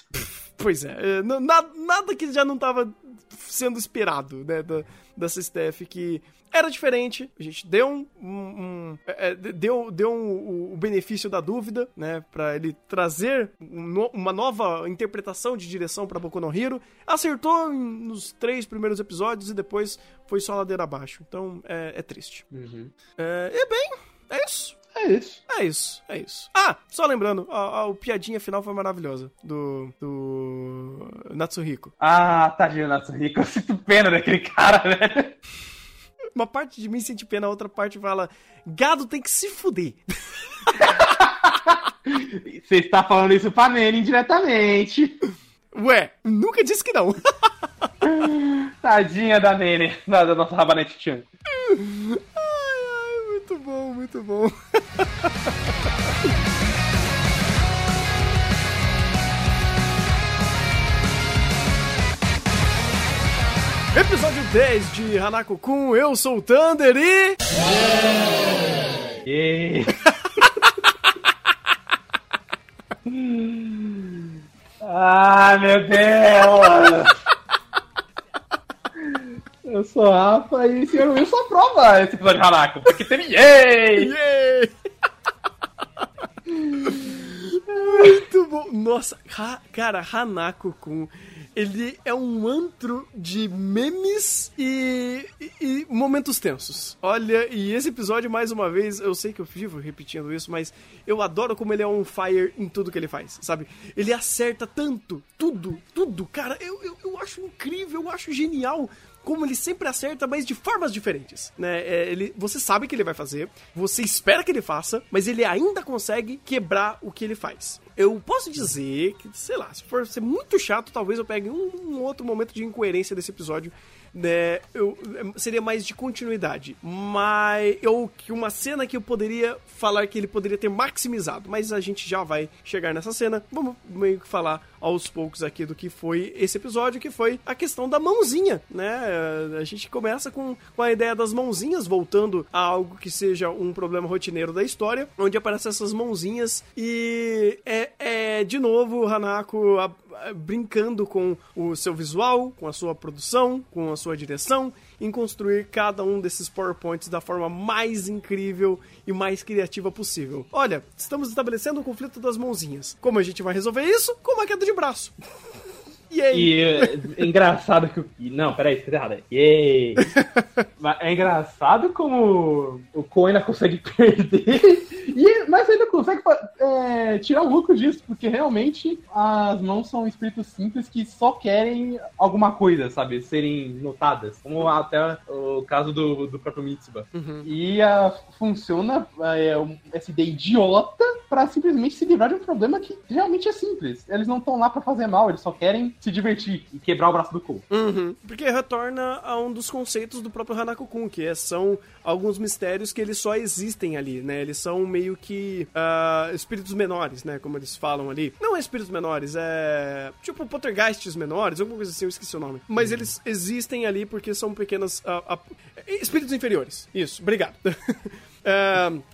[SPEAKER 2] Pois é, é, não- na- nada que já não tava sendo esperado, né, da, dessa staff que era diferente, a gente deu um, um- um- é, é, deu, deu um- o benefício da dúvida, né, pra ele trazer um no- uma nova interpretação de direção pra Boku no Hero, acertou nos três primeiros episódios e depois foi só ladeira abaixo, então é, é triste. É, e bem, é isso.
[SPEAKER 3] É isso.
[SPEAKER 2] É isso, é isso. Ah, só lembrando, a, a, o piadinha final foi maravilhosa. Do. Do. Natsuhiko.
[SPEAKER 3] Ah, tadinho Natsuhiko. Eu sinto pena daquele cara, né?
[SPEAKER 2] Uma parte de mim sente pena, a outra parte fala: gado tem que se fuder.
[SPEAKER 3] Você está falando isso pra Nene indiretamente.
[SPEAKER 2] Ué, nunca disse que não.
[SPEAKER 3] Tadinha da Nene, da, da nossa Rabanete Chan.
[SPEAKER 2] ai, ai, muito bom. Episódio 10 de Hanako-kun, eu sou o Thunder e.
[SPEAKER 3] Yay. ah, meu Deus! Eu sou Rafa e senhor Wilson aprova esse episódio de Hanako, porque teve yay!
[SPEAKER 2] Yay! Muito bom. Nossa, ha- cara, Hanako-kun, ele é um antro de memes e, e- e momentos tensos. Olha, e esse episódio, mais uma vez, eu sei que eu vivo repetindo isso, mas eu adoro como ele é on fire em tudo que ele faz, sabe? Ele acerta tanto, tudo, tudo. Cara, eu, eu, eu acho incrível, eu acho genial como ele sempre acerta, mas de formas diferentes, né? É, ele, você sabe que ele vai fazer, você espera que ele faça, mas ele ainda consegue quebrar o que ele faz. Eu posso dizer que, sei lá, se for ser muito chato, talvez eu pegue um, um outro momento de incoerência desse episódio, né? Eu, seria mais de continuidade, mas eu uma cena que eu poderia falar que ele poderia ter maximizado, mas a gente já vai chegar nessa cena. Vamos meio que falar aos poucos aqui do que foi esse episódio, que foi a questão da mãozinha, né? A gente começa com, com a ideia das mãozinhas, voltando a algo que seja um problema rotineiro da história, onde aparecem essas mãozinhas e é, é de novo o Hanako brincando com o seu visual, com a sua produção, com a sua direção, em construir cada um desses PowerPoints da forma mais incrível e mais criativa possível. Olha, estamos estabelecendo o conflito das mãozinhas. Como a gente vai resolver isso? Com uma queda de braço. E aí?
[SPEAKER 3] E é engraçado que o. Não, peraí, escrevi errado. Yay! É engraçado como o Coen ainda consegue perder. E, mas ainda consegue é, tirar um lucro disso, porque realmente as mãos são espíritos simples que só querem alguma coisa, sabe? Serem notadas. Como até o caso do, do próprio Mitsuba.
[SPEAKER 2] Uhum.
[SPEAKER 3] E a, funciona é, um- essa ideia idiota pra simplesmente se livrar de um problema que realmente é simples. Eles não estão lá pra fazer mal, eles só querem se divertir e quebrar o braço do Cole.
[SPEAKER 2] Uhum. Porque retorna a um dos conceitos do próprio Hanako-kun, que é- são alguns mistérios que eles só existem ali, né? Eles são meio que ah, espíritos menores, né? Como eles falam ali. Não é espíritos menores, é tipo poltergeists menores, alguma coisa assim, eu esqueci o nome. Mas eles existem ali porque são pequenas... ah, ah, espíritos inferiores. Isso, obrigado.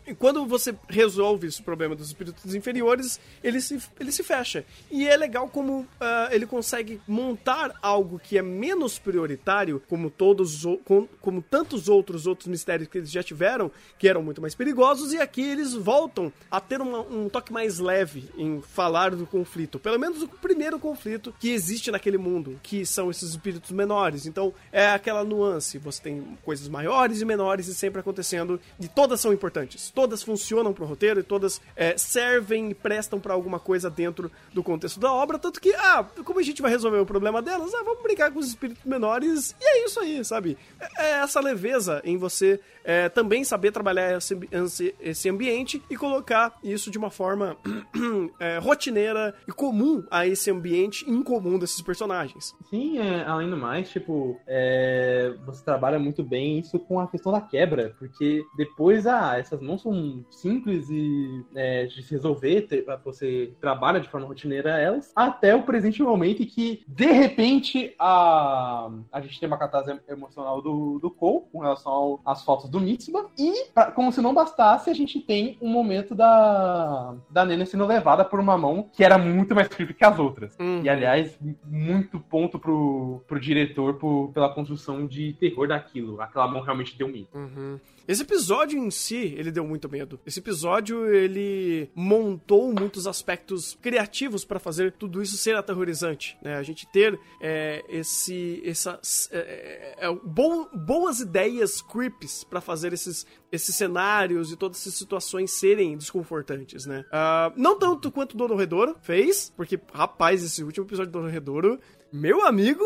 [SPEAKER 2] E quando você resolve esse problema dos espíritos inferiores, ele se, ele se fecha. E é legal como ah, ele consegue montar algo que é menos prioritário, como todos os o- com- como tantos outros outros mistérios que eles já tiveram, que eram muito mais perigosos, e aqui eles voltam a ter uma- um toque mais leve em falar do conflito. Pelo menos o primeiro conflito que existe naquele mundo, que são esses espíritos menores. Então é aquela nuance. Você tem coisas maiores e menores e sempre acontecendo, e todas são importantes. Todas funcionam pro roteiro e todas é, servem e prestam pra alguma coisa dentro do contexto da obra. Tanto que, ah, como a gente vai resolver o problema delas? Ah, vamos brincar com os espíritos menores e é isso aí, sabe? É, é essa leveza em você é, também saber trabalhar esse, esse- ambiente e colocar isso de uma forma é, rotineira e comum a esse ambiente incomum desses personagens.
[SPEAKER 3] Sim, é, além do mais, tipo, é, você trabalha muito bem isso com a questão da quebra, porque depois, ah, essas mãos são simples e é, de se resolver, te- você trabalha de forma rotineira elas, até o presente momento em que, de repente, a, a gente tem uma catarse emocional do, do Cole com relação às fotos do Mitsuba, e, pra- como se não bastasse, a gente tem um momento da, da Nena sendo levada por uma mão que era muito mais creepy que as outras.
[SPEAKER 2] Uhum.
[SPEAKER 3] E aliás, muito ponto pro, pro diretor por- pela construção de terror daquilo. Aquela mão realmente deu medo.
[SPEAKER 2] Uhum. Esse episódio em si, ele deu muito medo. Esse episódio, ele montou muitos aspectos criativos pra fazer tudo isso ser aterrorizante, né? A gente ter é, esse, essas, é, é, bom- boas ideias creeps pra fazer esses, esses cenários e todas essas situações serem desconfortantes, né? Ah, não tanto quanto Dono Redouro fez, porque, rapaz, esse último episódio do Dono Redouro meu amigo,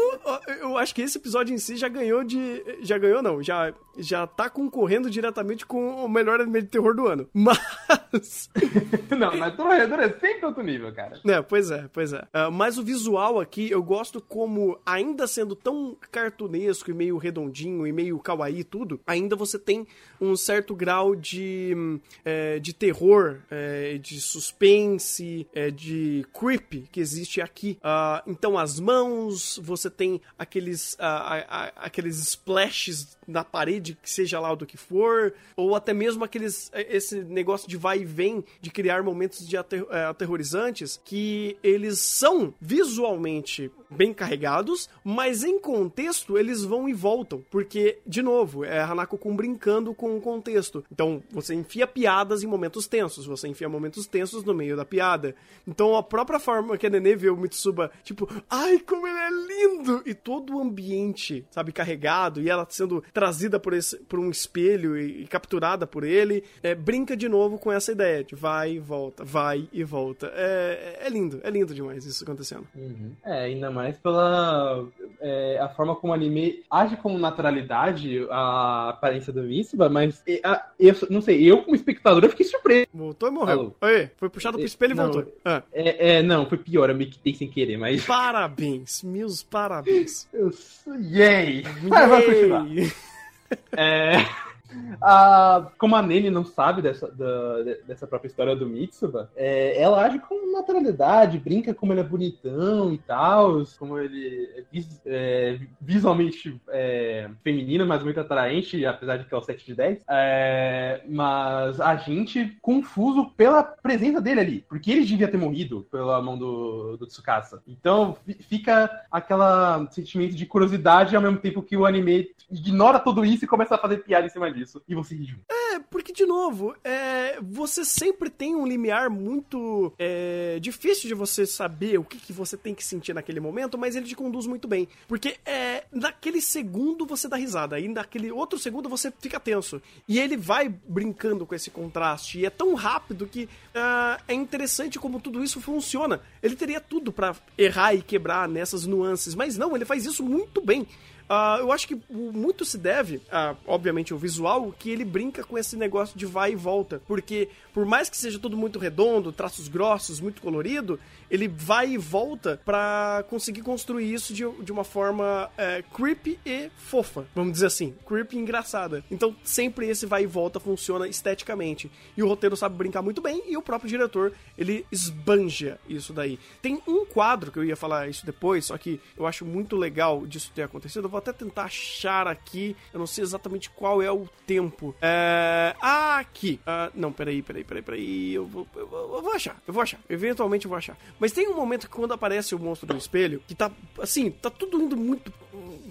[SPEAKER 2] eu acho que esse episódio em si já ganhou de. Já ganhou, não. Já, já tá concorrendo diretamente com o melhor anime de terror do ano. Mas.
[SPEAKER 3] não, mas Torredor é sempre outro nível, cara.
[SPEAKER 2] É, pois é, pois é. Ah, mas o visual aqui, eu gosto como, ainda sendo tão cartunesco e meio redondinho e meio kawaii e tudo, ainda você tem um certo grau de, é, de terror, é, de suspense, é, de creep que existe aqui. Ah, então, as mãos, você tem aqueles, ah, ah, aqueles splashes na parede, que seja lá do que for, ou até mesmo aqueles esse negócio de vai e vem, de criar momentos de ater- eh, aterrorizantes, que eles são visualmente bem carregados, mas em contexto eles vão e voltam, porque, de novo, é Hanako Kun brincando com o contexto. Então, você enfia piadas em momentos tensos, você enfia momentos tensos no meio da piada. Então, a própria forma que a Nenê vê o Mitsuba, tipo, ai, como ele é lindo! E todo o ambiente, sabe, carregado, e ela sendo trazida por, esse, por um espelho e, e capturada por ele, é, brinca de novo com essa ideia de vai e volta, vai e volta. É, é lindo, é lindo demais isso acontecendo.
[SPEAKER 3] É, ainda mais pela é, a forma como o anime age com naturalidade a aparência do Mitsuba, mas é, a- eu não sei, eu como espectador eu fiquei surpreso.
[SPEAKER 2] Voltou e morreu.
[SPEAKER 3] Alô.
[SPEAKER 2] Oi, foi puxado pro espelho e
[SPEAKER 3] Não.
[SPEAKER 2] voltou. Ah,
[SPEAKER 3] É, é, não, foi pior, eu me quitei sem querer, mas.
[SPEAKER 2] parabéns, meus parabéns.
[SPEAKER 3] Eu sou... Yay! Vai, vamos continuar.
[SPEAKER 2] Yay!
[SPEAKER 3] É, como a Nene não sabe dessa, da- de- dessa própria história do Mitsuba, é, ela age com naturalidade, brinca como ele é bonitão e tal, como ele é, vis- é, visualmente é, feminino, mas muito atraente, apesar de que é o 7 de 10. É, mas a gente confuso pela presença dele ali, porque ele devia ter morrido pela mão do, do Tsukasa. Então fi- fica aquela sentimento de curiosidade ao mesmo tempo que o anime ignora tudo isso e começa a fazer piada em cima disso. E você ri junto.
[SPEAKER 2] É, porque, de novo, é, você sempre tem um limiar muito é, difícil de você saber o que, que você tem que sentir naquele momento, mas ele te conduz muito bem. Porque é, naquele segundo você dá risada, e naquele outro segundo você fica tenso. E ele vai brincando com esse contraste, e é tão rápido que ah, é interessante como tudo isso funciona. Ele teria tudo pra errar e quebrar nessas nuances, mas não, ele faz isso muito bem. Ah, eu acho que muito se deve, obviamente, o visual, que ele brinca com esse negócio de vai e volta. Porque, por mais que seja tudo muito redondo, traços grossos, muito colorido, ele vai e volta pra conseguir construir isso de, de uma forma é, creepy e fofa, vamos dizer assim. Creepy e engraçada. Então, sempre esse vai e volta funciona esteticamente. E o roteiro sabe brincar muito bem, e o próprio diretor, ele esbanja isso daí. Tem um quadro que eu ia falar isso depois, só que eu acho muito legal disso ter acontecido. Eu vou até tentar achar aqui, eu não sei exatamente qual é o tempo. É... Ah, aqui. Ah, não, peraí, peraí, peraí, peraí. Eu vou, eu, vou, eu vou achar, eu vou achar. Eventualmente eu vou achar. Mas tem um momento que quando aparece o monstro do espelho, que tá, assim, tá tudo indo muito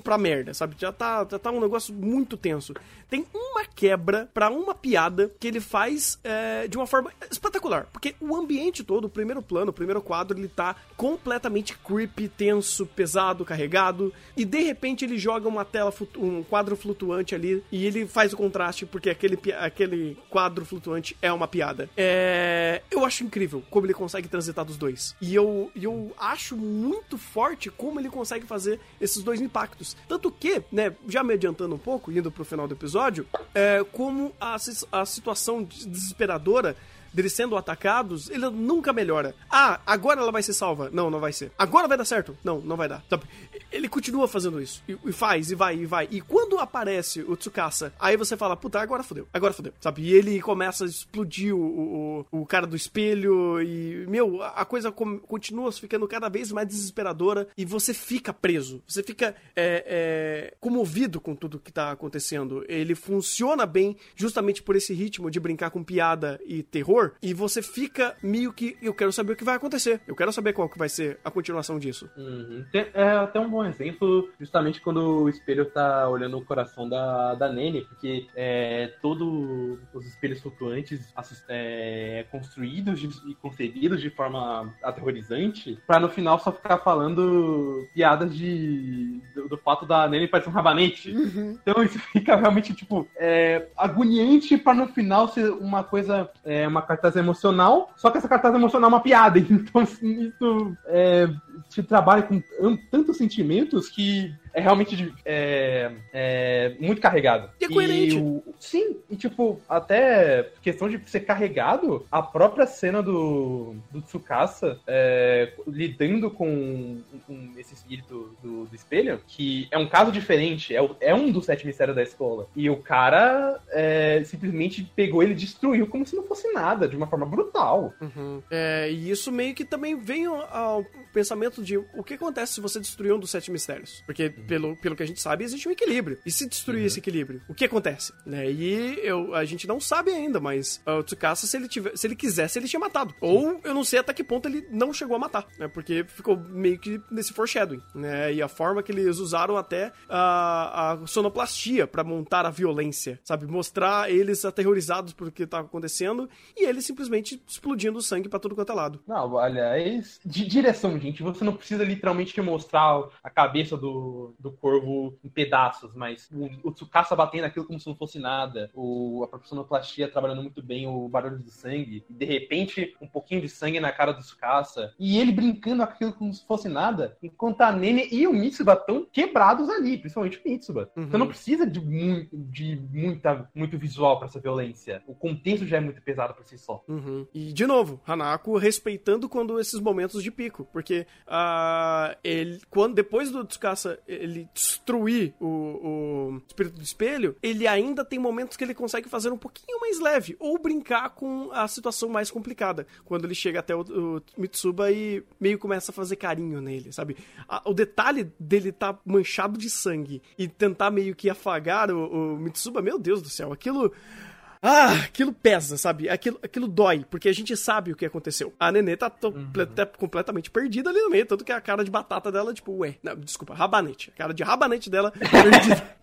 [SPEAKER 2] pra merda, sabe? Já tá, já tá um negócio muito tenso. Tem uma quebra pra uma piada que ele faz é, de uma forma espetacular. Porque o ambiente todo, o primeiro plano, o primeiro quadro, ele tá completamente creepy, tenso, pesado, carregado. E de repente ele joga uma tela, um quadro flutuante ali e ele faz o contraste porque aquele, aquele quadro flutuante é uma piada. É, eu acho incrível como ele consegue transitar dos dois. E eu, eu acho muito forte como ele consegue fazer esses dois impactos. Tanto que, né, já me adiantando um pouco, indo pro final do episódio, é, como a, a situação desesperadora deles sendo atacados, ele nunca melhora. Ah, agora ela vai ser salva. Não, não vai ser. Agora vai dar certo. Não, não vai dar. Sabe? Ele continua fazendo isso. E, e faz, e vai, e vai. E quando aparece o Tsukasa, aí você fala, puta, agora fodeu. Agora fodeu. Sabe? E ele começa a explodir o, o, o cara do espelho e, meu, a coisa continua ficando cada vez mais desesperadora e você fica preso. Você fica é, é, comovido com tudo que tá acontecendo. Ele funciona bem justamente por esse ritmo de brincar com piada e terror e você fica meio que, eu quero saber o que vai acontecer. Eu quero saber qual que vai ser a continuação disso.
[SPEAKER 3] Uhum. É até um bom exemplo, justamente quando o espelho tá olhando o coração da, da Nene, porque é, todos os espelhos flutuantes é, construídos e concebidos de forma aterrorizante, pra no final só ficar falando piadas de, do, do fato da Nene parecer um rabanete. Então isso fica realmente, tipo, é, agoniante pra no final ser uma coisa, é, uma cartaz emocional, só que essa cartaz emocional é uma piada. Então, assim, isso é, te trabalha com an- tantos sentimentos que é realmente é, é muito carregado.
[SPEAKER 2] E é coerente.
[SPEAKER 3] o- sim, e tipo, até questão de ser carregado, a própria cena do, do Tsukasa é, lidando com, com esse espírito do, do espelho, que é um caso diferente, é, é um dos sete mistérios da escola. E o cara é, simplesmente pegou ele e destruiu como se não fosse nada, de uma forma brutal.
[SPEAKER 2] É, e isso meio que também vem ao, ao pensamento de o que acontece se você destruir um dos sete mistérios. Porque, pelo, pelo que a gente sabe, existe um equilíbrio. E se destruir esse equilíbrio, o que acontece? Né? E eu, a gente não sabe ainda, mas ah, o Tsukasa, se ele, tiver, se ele quisesse, ele tinha matado. Ou eu não sei até que ponto ele não chegou a matar, né? Porque ficou meio que nesse foreshadowing, né? E a forma que eles usaram até a, a sonoplastia pra montar a violência, sabe? Mostrar eles aterrorizados por o que tava acontecendo e eles simplesmente explodindo sangue pra tudo quanto é lado.
[SPEAKER 3] Não, aliás, de direção, gente, você não precisa literalmente mostrar a cabeça do, do corvo em pedaços, mas o, o Tsukasa batendo aquilo como se não fosse nada, o, a profissionoplastia trabalhando muito bem o barulho do sangue, e de repente um pouquinho de sangue na cara do Tsukasa, e ele brincando com aquilo como se fosse nada, enquanto a Nene e o Mitsuba estão quebrados ali, principalmente o Mitsuba.
[SPEAKER 2] Uhum.
[SPEAKER 3] Você não precisa de, mui- de muita, muito visual pra essa violência. O contexto já é muito pesado por si só.
[SPEAKER 2] Uhum. E, de novo, Hanako respeitando quando esses momentos de pico. Porque ah, ele, quando, depois do Tsukasa ele destruir o, o espírito do espelho, ele ainda tem momentos que ele consegue fazer um pouquinho mais leve, ou brincar com a situação mais complicada, quando ele chega até o, o Mitsuba e meio começa a fazer carinho nele, sabe? A- o detalhe dele tá manchado de sangue e tentar meio que afagar o, o Mitsuba, meu Deus do céu, aquilo. Ah, aquilo pesa, sabe? Aquilo, aquilo dói, porque a gente sabe o que aconteceu. A Nenê tá, to- tá completamente perdida ali no meio, tanto que a cara de batata dela, tipo, ué, não, desculpa, rabanete. A cara de rabanete dela perdida,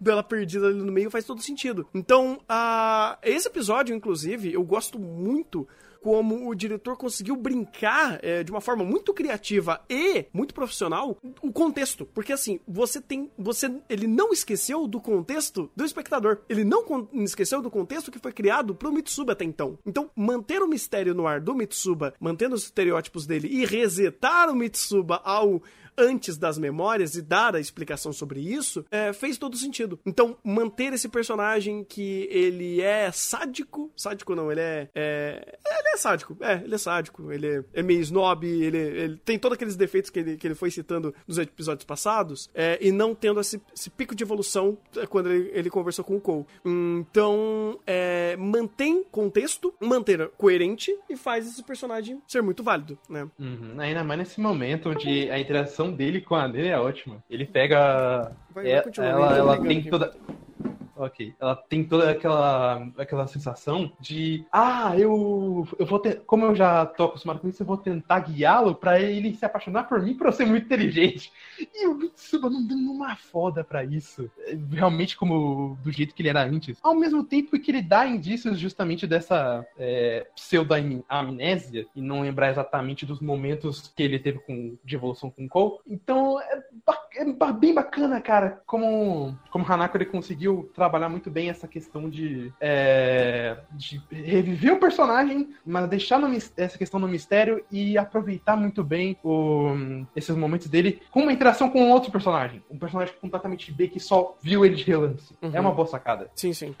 [SPEAKER 2] dela perdida ali no meio faz todo sentido. Então, a, esse episódio, inclusive, eu gosto muito como o diretor conseguiu brincar é, de uma forma muito criativa e muito profissional o contexto, porque assim você tem, você ele não esqueceu do contexto do espectador, ele não esqueceu do contexto que foi criado pro Mitsuba até então. Então manter o mistério no ar do Mitsuba, mantendo os estereótipos dele e resetar o Mitsuba ao antes das memórias e dar a explicação sobre isso, é, fez todo sentido. Então, manter esse personagem que ele é sádico, sádico não, ele é, é ele é sádico, é, ele é sádico, ele é, é meio snob, ele, ele tem todos aqueles defeitos que ele, que ele foi citando nos episódios passados, é, e não tendo esse, esse pico de evolução é, quando ele, ele conversou com o Cole. Então, é, mantém contexto, manter coerente e faz esse personagem ser muito válido, né?
[SPEAKER 3] Uhum. Ainda mais nesse momento onde a interação dele com a dele é ótima. Ele pega.
[SPEAKER 2] Vai- vai
[SPEAKER 3] é-
[SPEAKER 2] continuar,
[SPEAKER 3] ela ela tem
[SPEAKER 2] aqui.
[SPEAKER 3] Ok. Ela tem toda aquela, aquela sensação de. Ah, eu. eu vou ter, Como eu já tô acostumado com isso, eu vou tentar guiá-lo pra ele se apaixonar por mim, pra eu ser muito inteligente. E o Mitsuba não dando uma foda pra isso. Realmente, como do jeito que ele era antes. Ao mesmo tempo que ele dá indícios justamente dessa é, pseudo-amnésia e não lembrar exatamente dos momentos que ele teve com, de evolução com o Cole. Então, é, é bem bacana, cara, como, como Hanako ele conseguiu trabalhar muito bem essa questão de, é, de reviver o personagem, mas deixar no essa questão no mistério e aproveitar muito bem o- esses momentos dele com uma interação com outro personagem. Um personagem completamente B que só viu ele de relance.
[SPEAKER 2] Uhum.
[SPEAKER 3] É uma boa sacada.
[SPEAKER 2] Sim, sim.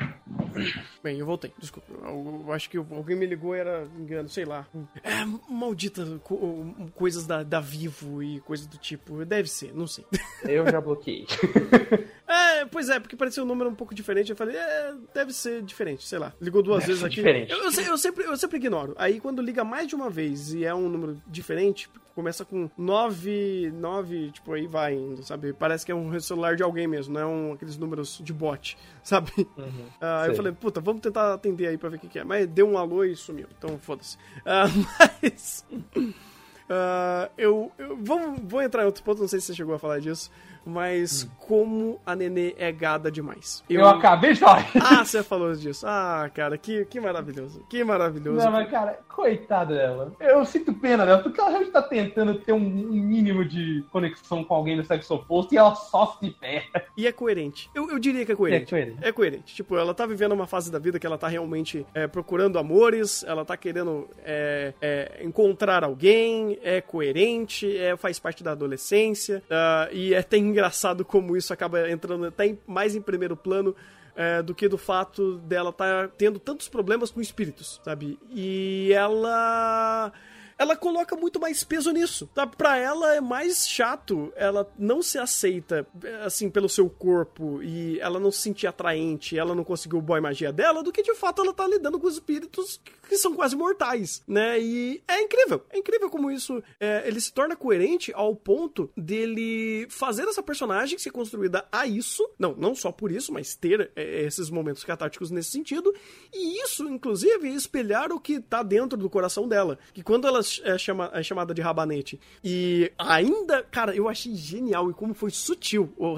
[SPEAKER 2] Bem, eu voltei, desculpa. Eu, eu acho que alguém me ligou e era engano, sei lá. É, maldita co- coisas da, da Vivo e coisas do tipo. Deve ser, não sei.
[SPEAKER 3] Eu já bloqueei.
[SPEAKER 2] É, pois é, porque parecia um número um pouco diferente. Eu falei, é, deve ser diferente, sei lá. Ligou duas
[SPEAKER 3] Deve
[SPEAKER 2] vezes aqui.
[SPEAKER 3] diferente.
[SPEAKER 2] Eu, eu eu sempre, eu sempre ignoro. Aí quando liga mais de uma vez e é um número diferente, começa com 9, 9, tipo, aí vai indo, sabe? Parece que é um celular de alguém mesmo, não é um, aqueles números de bot, sabe? Ah, eu
[SPEAKER 3] Sei.
[SPEAKER 2] falei, puta, vamos tentar atender aí pra ver o que, que é. Mas deu um alô e sumiu, então foda-se. Ah, mas. ah, eu, eu vou, vou entrar em outro ponto, não sei se você chegou a falar disso, mas como a Nenê é gada demais.
[SPEAKER 3] Eu, acabei de falar.
[SPEAKER 2] Ah, você falou disso. Ah, cara, que, que maravilhoso. Que maravilhoso.
[SPEAKER 3] Não, mas cara, coitada dela. Eu sinto pena dela, porque ela realmente tá tentando ter um, mínimo de conexão com alguém do sexo oposto e ela só se ferra.
[SPEAKER 2] E é coerente. Eu, eu diria que é coerente.
[SPEAKER 3] É coerente.
[SPEAKER 2] É coerente. Tipo, ela tá vivendo uma fase da vida que ela tá realmente é, procurando amores, ela tá querendo é, é, encontrar alguém, é coerente, é, faz parte da adolescência. ah, e é até engraçado como isso acaba entrando até mais em primeiro plano. é, do que do fato dela tá tendo tantos problemas com espíritos, sabe? E ela ela coloca muito mais peso nisso. Tá? Pra ela é mais chato ela não se aceita, assim, pelo seu corpo e ela não se sentir atraente, ela não conseguiu o boy magia dela, do que de fato ela tá lidando com espíritos que são quase mortais, né? E é incrível, é incrível como isso é, ele se torna coerente ao ponto dele fazer essa personagem ser construída a isso, não, não só por isso, mas ter é, esses momentos catárticos nesse sentido, e isso, inclusive, espelhar o que tá dentro do coração dela. Que quando ela é, chama, é chamada de rabanete e ainda, cara, eu achei genial e como foi sutil. O,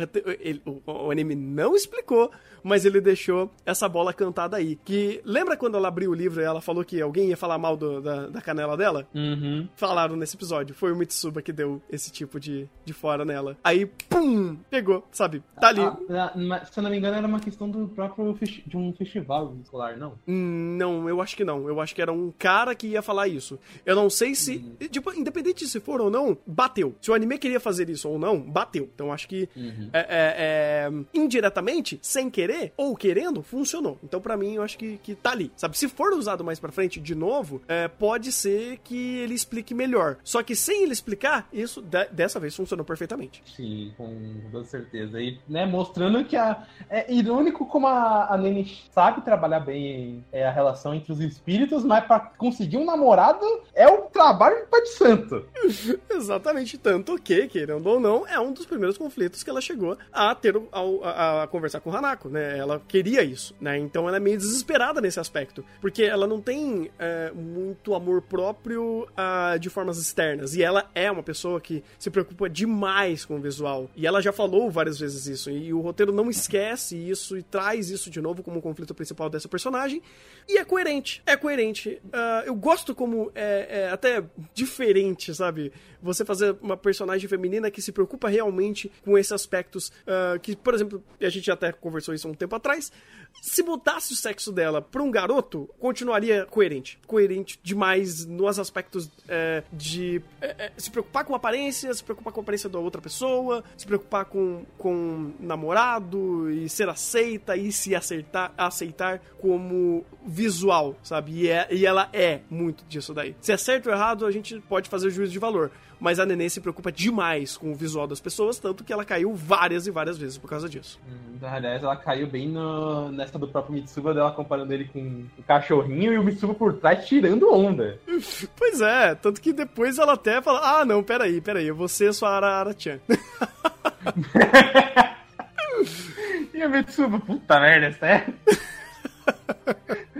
[SPEAKER 2] o, o anime não explicou, mas ele deixou essa bola cantada aí. Que lembra quando ela abriu o livro e ela falou que alguém ia falar mal do- da, da canela dela?
[SPEAKER 3] Uhum.
[SPEAKER 2] Falaram nesse episódio. Foi o Mitsuba que deu esse tipo de, de fora nela. Aí, pum! Pegou, sabe? Tá ali.
[SPEAKER 3] Ah, ah, se eu não me engano, era uma questão do próprio de um festival escolar, não?
[SPEAKER 2] Não, eu acho que não. Eu acho que era um cara que ia falar isso. Eu não sei se. Tipo, independente de se for ou não, bateu. Se o anime queria fazer isso ou não, bateu. Então acho que é, é, é, indiretamente, sem querer ou querendo, funcionou. Então pra mim eu acho que, que tá ali. Sabe? Se for usado mais pra frente de novo, é, pode ser que ele explique melhor. Só que sem ele explicar, isso de- dessa vez funcionou perfeitamente.
[SPEAKER 3] Sim, com toda certeza. E, né, mostrando que a, é irônico como a, a Nene sabe trabalhar bem é, a relação entre os espíritos, mas pra conseguir um namorado é o trabalho de pai de santo.
[SPEAKER 2] Exatamente, tanto que, querendo ou não, é um dos primeiros conflitos que ela chegou a ter ao- a, a conversar com o Hanako, né? Ela queria isso, né? Então ela é meio desesperada nesse aspecto, porque ela não tem é, muito amor próprio ah, de formas externas, e ela é uma pessoa que se preocupa demais com o visual, e ela já falou várias vezes isso, e o roteiro não esquece isso e traz isso de novo como conflito principal dessa personagem, e é coerente, é coerente. Ah, eu gosto como é, é até diferente, sabe? Você fazer uma personagem feminina que se preocupa realmente com esses aspectos ah, que, por exemplo, a gente até conversou isso um tempo atrás. Se mudasse o sexo dela pra um garoto, continuaria coerente. Coerente demais nos aspectos é, de é, é, se preocupar com aparência, se preocupar com a aparência da outra pessoa, se preocupar com, com namorado e ser aceita e se acertar, aceitar como visual, sabe? E, é- e ela é muito disso daí. Se é certo ou errado, a gente pode fazer juízo de valor. Mas a Nenê se preocupa demais com o visual das pessoas, tanto que ela caiu várias e várias vezes por causa disso.
[SPEAKER 3] Aliás, ela caiu bem no- nessa do próprio Mitsuba dela comparando ele com o cachorrinho e o Mitsuba por trás tirando onda.
[SPEAKER 2] Pois é, tanto que depois ela até fala: Ah, não, peraí, peraí, eu vou ser sua Arara-chan.
[SPEAKER 3] E o Mitsuba, puta merda, sério?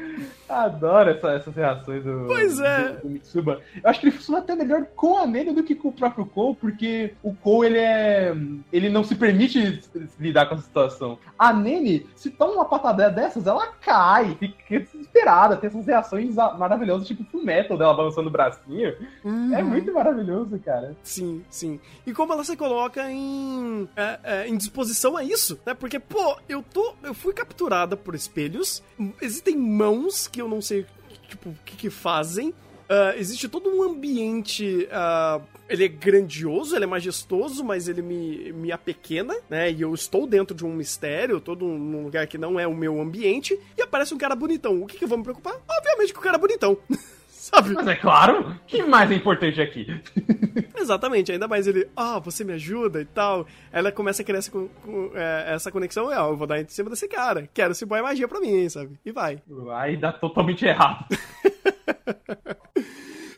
[SPEAKER 3] Adoro essa- essas reações do,
[SPEAKER 2] Pois é.
[SPEAKER 3] do, do Mitsuba. Eu acho que ele funciona até melhor com a Nene do que com o próprio Cole, porque o Cole, ele é... Ele não se permite lidar com essa situação. A Nene, se toma uma patada dessas, ela cai, fica desesperada, tem essas reações maravilhosas, tipo o metal dela balançando o bracinho. É muito maravilhoso, cara.
[SPEAKER 2] Sim, sim. E como ela se coloca em, é, é, em disposição a isso, né? Porque, pô, eu tô. Eu fui capturada por espelhos. Existem mãos que eu não sei, tipo, o que, que fazem. Ah, existe todo um ambiente. ah, ele é grandioso, ele é majestoso, mas ele me, me apequena, né? E eu estou dentro de um mistério, todo num lugar que não é o meu ambiente, e aparece um cara bonitão. O que, que eu vou me preocupar? Obviamente que o cara é bonitão. Sabe?
[SPEAKER 3] Mas é claro, o que mais é importante aqui?
[SPEAKER 2] Exatamente, ainda mais ele, ah, você me ajuda e tal. Ela começa a criar essa, con- com- é, essa conexão, é, eu vou dar em cima desse cara. Quero esse boy magia pra mim, sabe? E vai.
[SPEAKER 3] Aí dá totalmente errado.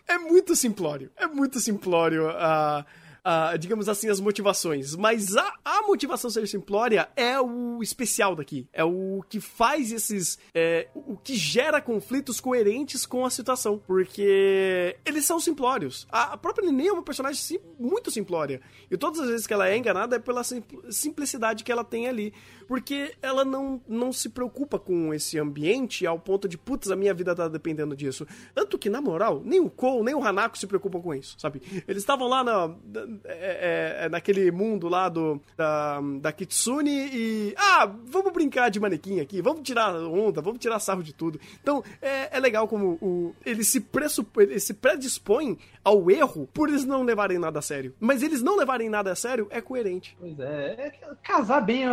[SPEAKER 2] É muito simplório. É muito simplório a. a, digamos assim, as motivações. Mas a, a motivação ser simplória é o especial daqui. É o que faz esses. é, o que gera conflitos coerentes com a situação. Porque eles são simplórios. A, a própria Nenê é uma personagem sim- muito simplória. E todas as vezes que ela é enganada é pela simpl- simplicidade que ela tem ali. Porque ela não, não se preocupa com esse ambiente ao ponto de, putz, a minha vida tá dependendo disso. Tanto que, na moral, nem o Cole, nem o Hanako se preocupam com isso, sabe? Eles estavam lá na- é- é- é naquele mundo lá do, da, da Kitsune e. Ah, vamos brincar de manequim aqui, vamos tirar onda, vamos tirar sarro de tudo. Então, é, é legal como o, eles, se pressup, eles se predispõem ao erro por eles não levarem nada a sério. Mas eles não levarem nada a sério é coerente.
[SPEAKER 3] Pois é, é casar bem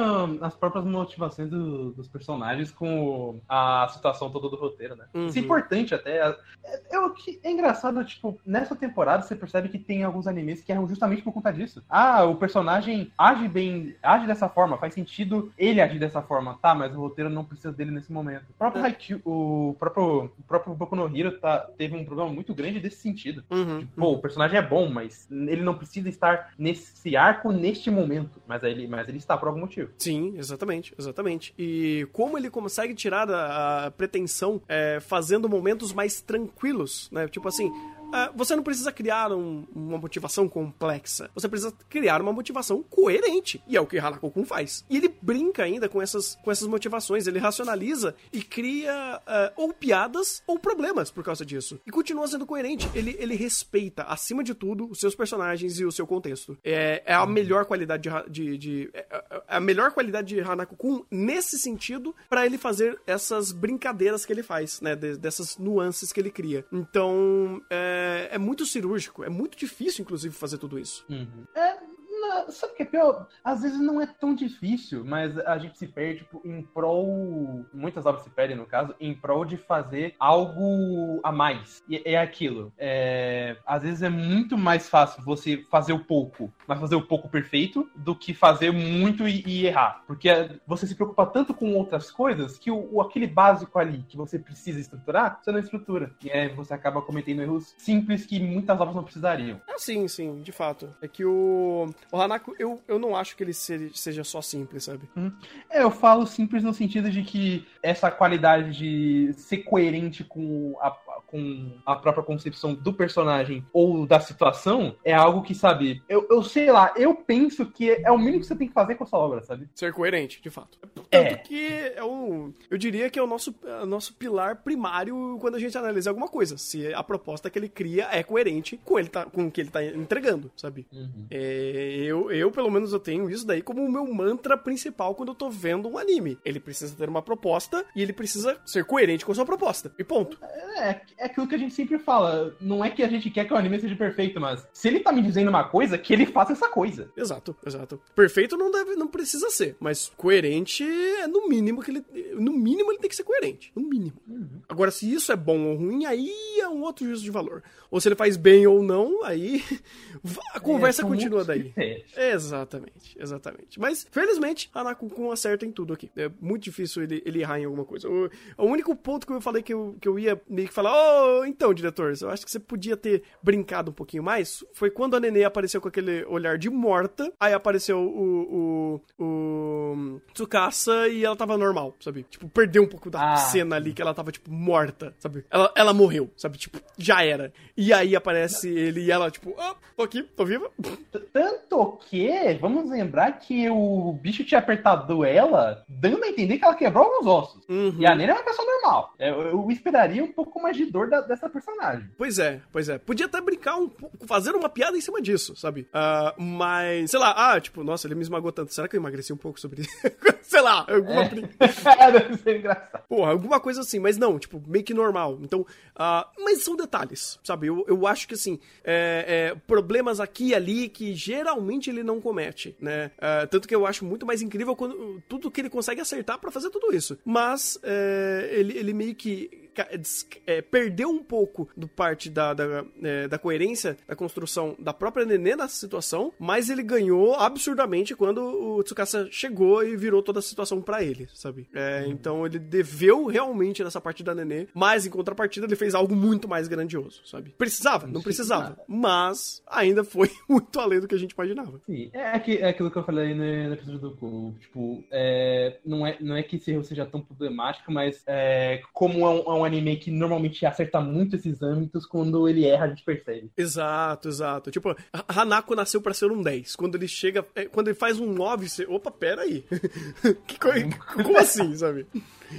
[SPEAKER 3] as próprias motivações do- dos personagens com a situação toda do roteiro, né? Isso é
[SPEAKER 2] Uhum.
[SPEAKER 3] importante até. É, é o que é engraçado, tipo, nessa temporada você percebe que tem alguns animes que erram justamente por conta disso. Ah, o personagem age bem, age dessa forma, faz sentido ele agir dessa forma, tá, mas o roteiro não precisa dele nesse momento. O próprio
[SPEAKER 2] É.
[SPEAKER 3] Haikyuu, o próprio, o próprio Boku no Hero tá, teve um problema muito grande desse sentido.
[SPEAKER 2] Uhum.
[SPEAKER 3] Pô, o personagem é bom, mas ele não precisa estar nesse arco neste momento. Mas ele, mas ele está por algum motivo.
[SPEAKER 2] Sim, exatamente, exatamente. E como ele consegue tirar a, a pretensão é, fazendo momentos mais tranquilos, né? Tipo assim, você não precisa criar um- uma motivação complexa. Você precisa criar uma motivação coerente. E é o que Hanako-kun faz. E ele brinca ainda com essas, com essas motivações. Ele racionaliza e cria ah, ou piadas ou problemas por causa disso. E continua sendo coerente. Ele, ele respeita, acima de tudo, os seus personagens e o seu contexto. É, é a melhor qualidade de, de, de- é, a melhor qualidade de Hanako-kun nesse sentido pra ele fazer essas brincadeiras que ele faz, né? de- dessas nuances que ele cria. Então, é, é muito cirúrgico, é muito difícil, inclusive, fazer tudo isso.
[SPEAKER 3] É, na- sabe o que é pior? Às vezes não é tão difícil, mas a gente se perde tipo, em prol. Muitas obras se perdem, no caso, em prol de fazer algo a mais. E é aquilo. É, às vezes é muito mais fácil você fazer o pouco, mas fazer o pouco perfeito, do que fazer muito e, e errar. Porque é, você se preocupa tanto com outras coisas que o, o- aquele básico ali que você precisa estruturar, você não estrutura. E aí você acaba cometendo erros simples que muitas obras não precisariam.
[SPEAKER 2] Ah, sim, sim, de fato. É que o, o Hanako, eu, eu não acho que ele se- seja só simples, sabe?
[SPEAKER 3] É, eu falo simples no sentido de que essa qualidade de ser coerente com a, com a própria concepção do personagem ou da situação é algo que, sabe, eu, eu sei lá, eu penso que é o mínimo que você tem que fazer com essa obra, sabe?
[SPEAKER 2] Ser coerente, de fato. Tanto
[SPEAKER 3] É.
[SPEAKER 2] que é um. Eu diria que é o nosso, é o nosso pilar primário quando a gente analisa alguma coisa. Se a proposta que ele cria é coerente com, ele tá, com o que ele tá entregando, sabe? É, eu, eu, pelo menos, eu tenho isso daí como o meu mantra principal quando eu tô vendo um anime. Ele precisa ter uma proposta e ele precisa ser coerente com a sua proposta. E ponto.
[SPEAKER 3] É, é aquilo que a gente sempre fala. Não é que a gente quer que o anime seja perfeito, mas se ele tá me dizendo uma coisa, que ele faça essa coisa.
[SPEAKER 2] Exato, exato. Perfeito não deve, não precisa ser, mas coerente é no mínimo que ele, no mínimo ele tem que ser coerente, no mínimo. Agora se isso é bom ou ruim, aí é um outro juízo de valor. Ou se ele faz bem ou não, aí a conversa
[SPEAKER 3] É,
[SPEAKER 2] continua daí. Exatamente, exatamente. Mas, felizmente, Hanako-kun acerta em tudo aqui. É muito difícil ele, ele errar em alguma coisa. O, o único ponto que eu falei que eu, que eu ia meio que falar, oh, então, diretor, eu acho que você podia ter brincado um pouquinho mais, foi quando a Nenê apareceu com aquele olhar de morta, aí apareceu o, o, o Tsukasa e ela tava normal, sabe? Tipo, perdeu um pouco da
[SPEAKER 3] Ah.
[SPEAKER 2] cena ali que ela tava, tipo, morta, sabe? Ela, ela morreu, sabe? Tipo, já era. E aí aparece ele e ela, tipo, ah, tô aqui, tô viva.
[SPEAKER 3] Tanto que, vamos lembrar que o bicho tinha apertado ela, dando a entender que ela quebrou alguns ossos.
[SPEAKER 2] Uhum.
[SPEAKER 3] E a Nena é uma pessoa normal. Eu, eu esperaria um pouco mais de dor da- dessa personagem.
[SPEAKER 2] Pois é, pois é. Podia até brincar um pouco, fazer uma piada em cima disso, sabe? Ah, mas, sei lá, ah, tipo, nossa, ele me esmagou tanto. Será que eu emagreci um pouco sobre isso? sei lá, alguma, brin-
[SPEAKER 3] Deve ser engraçado.
[SPEAKER 2] porra, alguma coisa assim, mas não, tipo, meio que normal. Então, ah, mas são detalhes, sabe? Eu, eu acho que, assim, é, é, problemas aqui e ali que geralmente ele não comete, né? Ah, tanto que eu acho muito mais incrível quando, tudo que ele consegue acertar pra fazer tudo isso. Mas é, ele, ele meio que é, perdeu um pouco do parte da, da, é, da coerência da construção da própria Nenê nessa situação, mas ele ganhou absurdamente quando o Tsukasa chegou e virou toda a situação pra ele, sabe? É, Então ele deveu realmente nessa parte da Nenê, mas em contrapartida ele fez algo muito mais grandioso, sabe? Precisava? Não precisava, mas ainda foi muito além do que a gente imaginava.
[SPEAKER 3] Sim, é, que- é aquilo que eu falei no, no episódio do Ku. Tipo, é, não, é, não é que esse erro seja tão problemático, mas é, como é um, é um anime que normalmente acerta muito esses âmbitos, quando ele erra, a gente percebe.
[SPEAKER 2] Exato, exato. Tipo, Ha- Hanako nasceu pra ser um 10. Quando ele chega, é, quando ele faz um 9, você, opa, pera aí. que Como assim, sabe?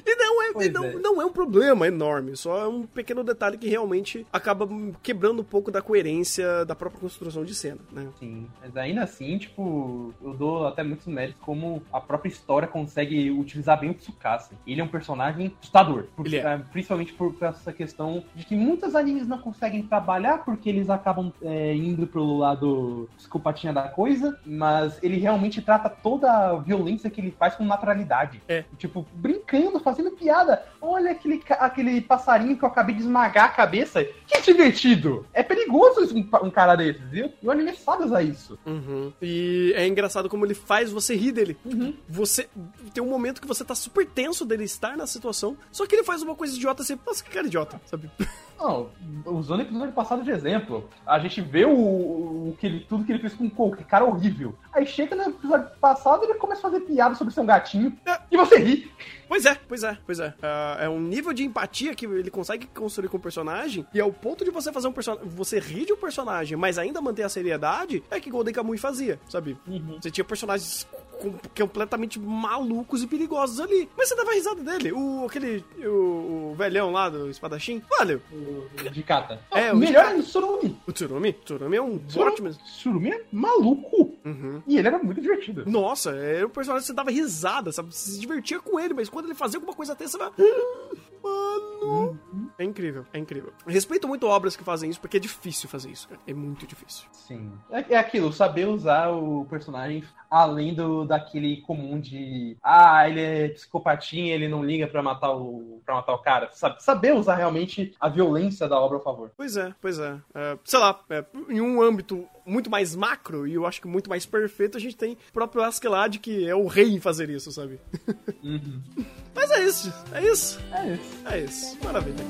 [SPEAKER 2] E não é, e não,
[SPEAKER 3] é.
[SPEAKER 2] não é um problema enorme, só é um pequeno detalhe que realmente acaba quebrando um pouco da coerência da própria construção de cena, né?
[SPEAKER 3] Sim, mas ainda assim, tipo, eu dou até muitos méritos como a própria história consegue utilizar bem o Tsukasa. Ele é um personagem assustador. Por-
[SPEAKER 2] Ele é.
[SPEAKER 3] Principalmente por por essa questão de que muitos animes não conseguem trabalhar porque eles acabam eh, indo pro lado psicopatinha da coisa, mas ele realmente trata toda a violência que ele faz com naturalidade.
[SPEAKER 2] É.
[SPEAKER 3] Tipo, brincando, fazendo piada. Olha aquele, aquele passarinho que eu acabei de esmagar a cabeça. Que divertido! É perigoso um, um cara desses, viu? E o anime sabe usar isso.
[SPEAKER 2] Uhum. E é engraçado como ele faz você rir dele. Você tem um momento que você tá super tenso dele estar na situação, só que ele faz uma coisa idiota assim, nossa, que cara idiota, sabe?
[SPEAKER 3] Não, usando o episódio passado de exemplo, a gente vê o, o que ele, tudo que ele fez com o Cole, que cara horrível. Aí chega no episódio passado ele começa a fazer piada sobre ser um gatinho.
[SPEAKER 2] É.
[SPEAKER 3] E você ri.
[SPEAKER 2] Pois é, pois é, pois é. Ah, é um nível de empatia que ele consegue construir com o personagem, e ao ponto de você fazer um personagem. Você rir de um personagem, mas ainda manter a seriedade, é que Golden Kamuy fazia, sabe? Você tinha personagens com- completamente malucos e perigosos ali. Mas você dava risada dele. O, aquele, o, o velhão lá do espadachim, velho,
[SPEAKER 3] De Kata.
[SPEAKER 2] É, o
[SPEAKER 3] melhor é o Surumi.
[SPEAKER 2] o Tsurumi, Tsurumi é um
[SPEAKER 3] Surumi-
[SPEAKER 2] ótimo...
[SPEAKER 3] Surumi é maluco.
[SPEAKER 2] Uhum.
[SPEAKER 3] E ele era muito divertido.
[SPEAKER 2] Nossa, era um personagem que você dava risada, sabe? Você se divertia com ele, mas quando ele fazia alguma coisa tensa, você vai... "Ah, Mano... É incrível, é incrível. Respeito muito obras que fazem isso, porque é difícil fazer isso, cara. É muito difícil.
[SPEAKER 3] Sim. É, é aquilo, saber usar o personagem além do daquele comum de ah, ele é psicopatinha, ele não liga pra matar o para matar o cara. Sabe? Saber usar realmente a violência da obra a favor.
[SPEAKER 2] Pois é, pois é. É, sei lá, é, em um âmbito muito mais macro, e eu acho que muito mais perfeito, a gente tem o próprio Askeladd, que é o rei em fazer isso, sabe? Mas é isso, é isso,
[SPEAKER 3] É isso.
[SPEAKER 2] é isso. Maravilha.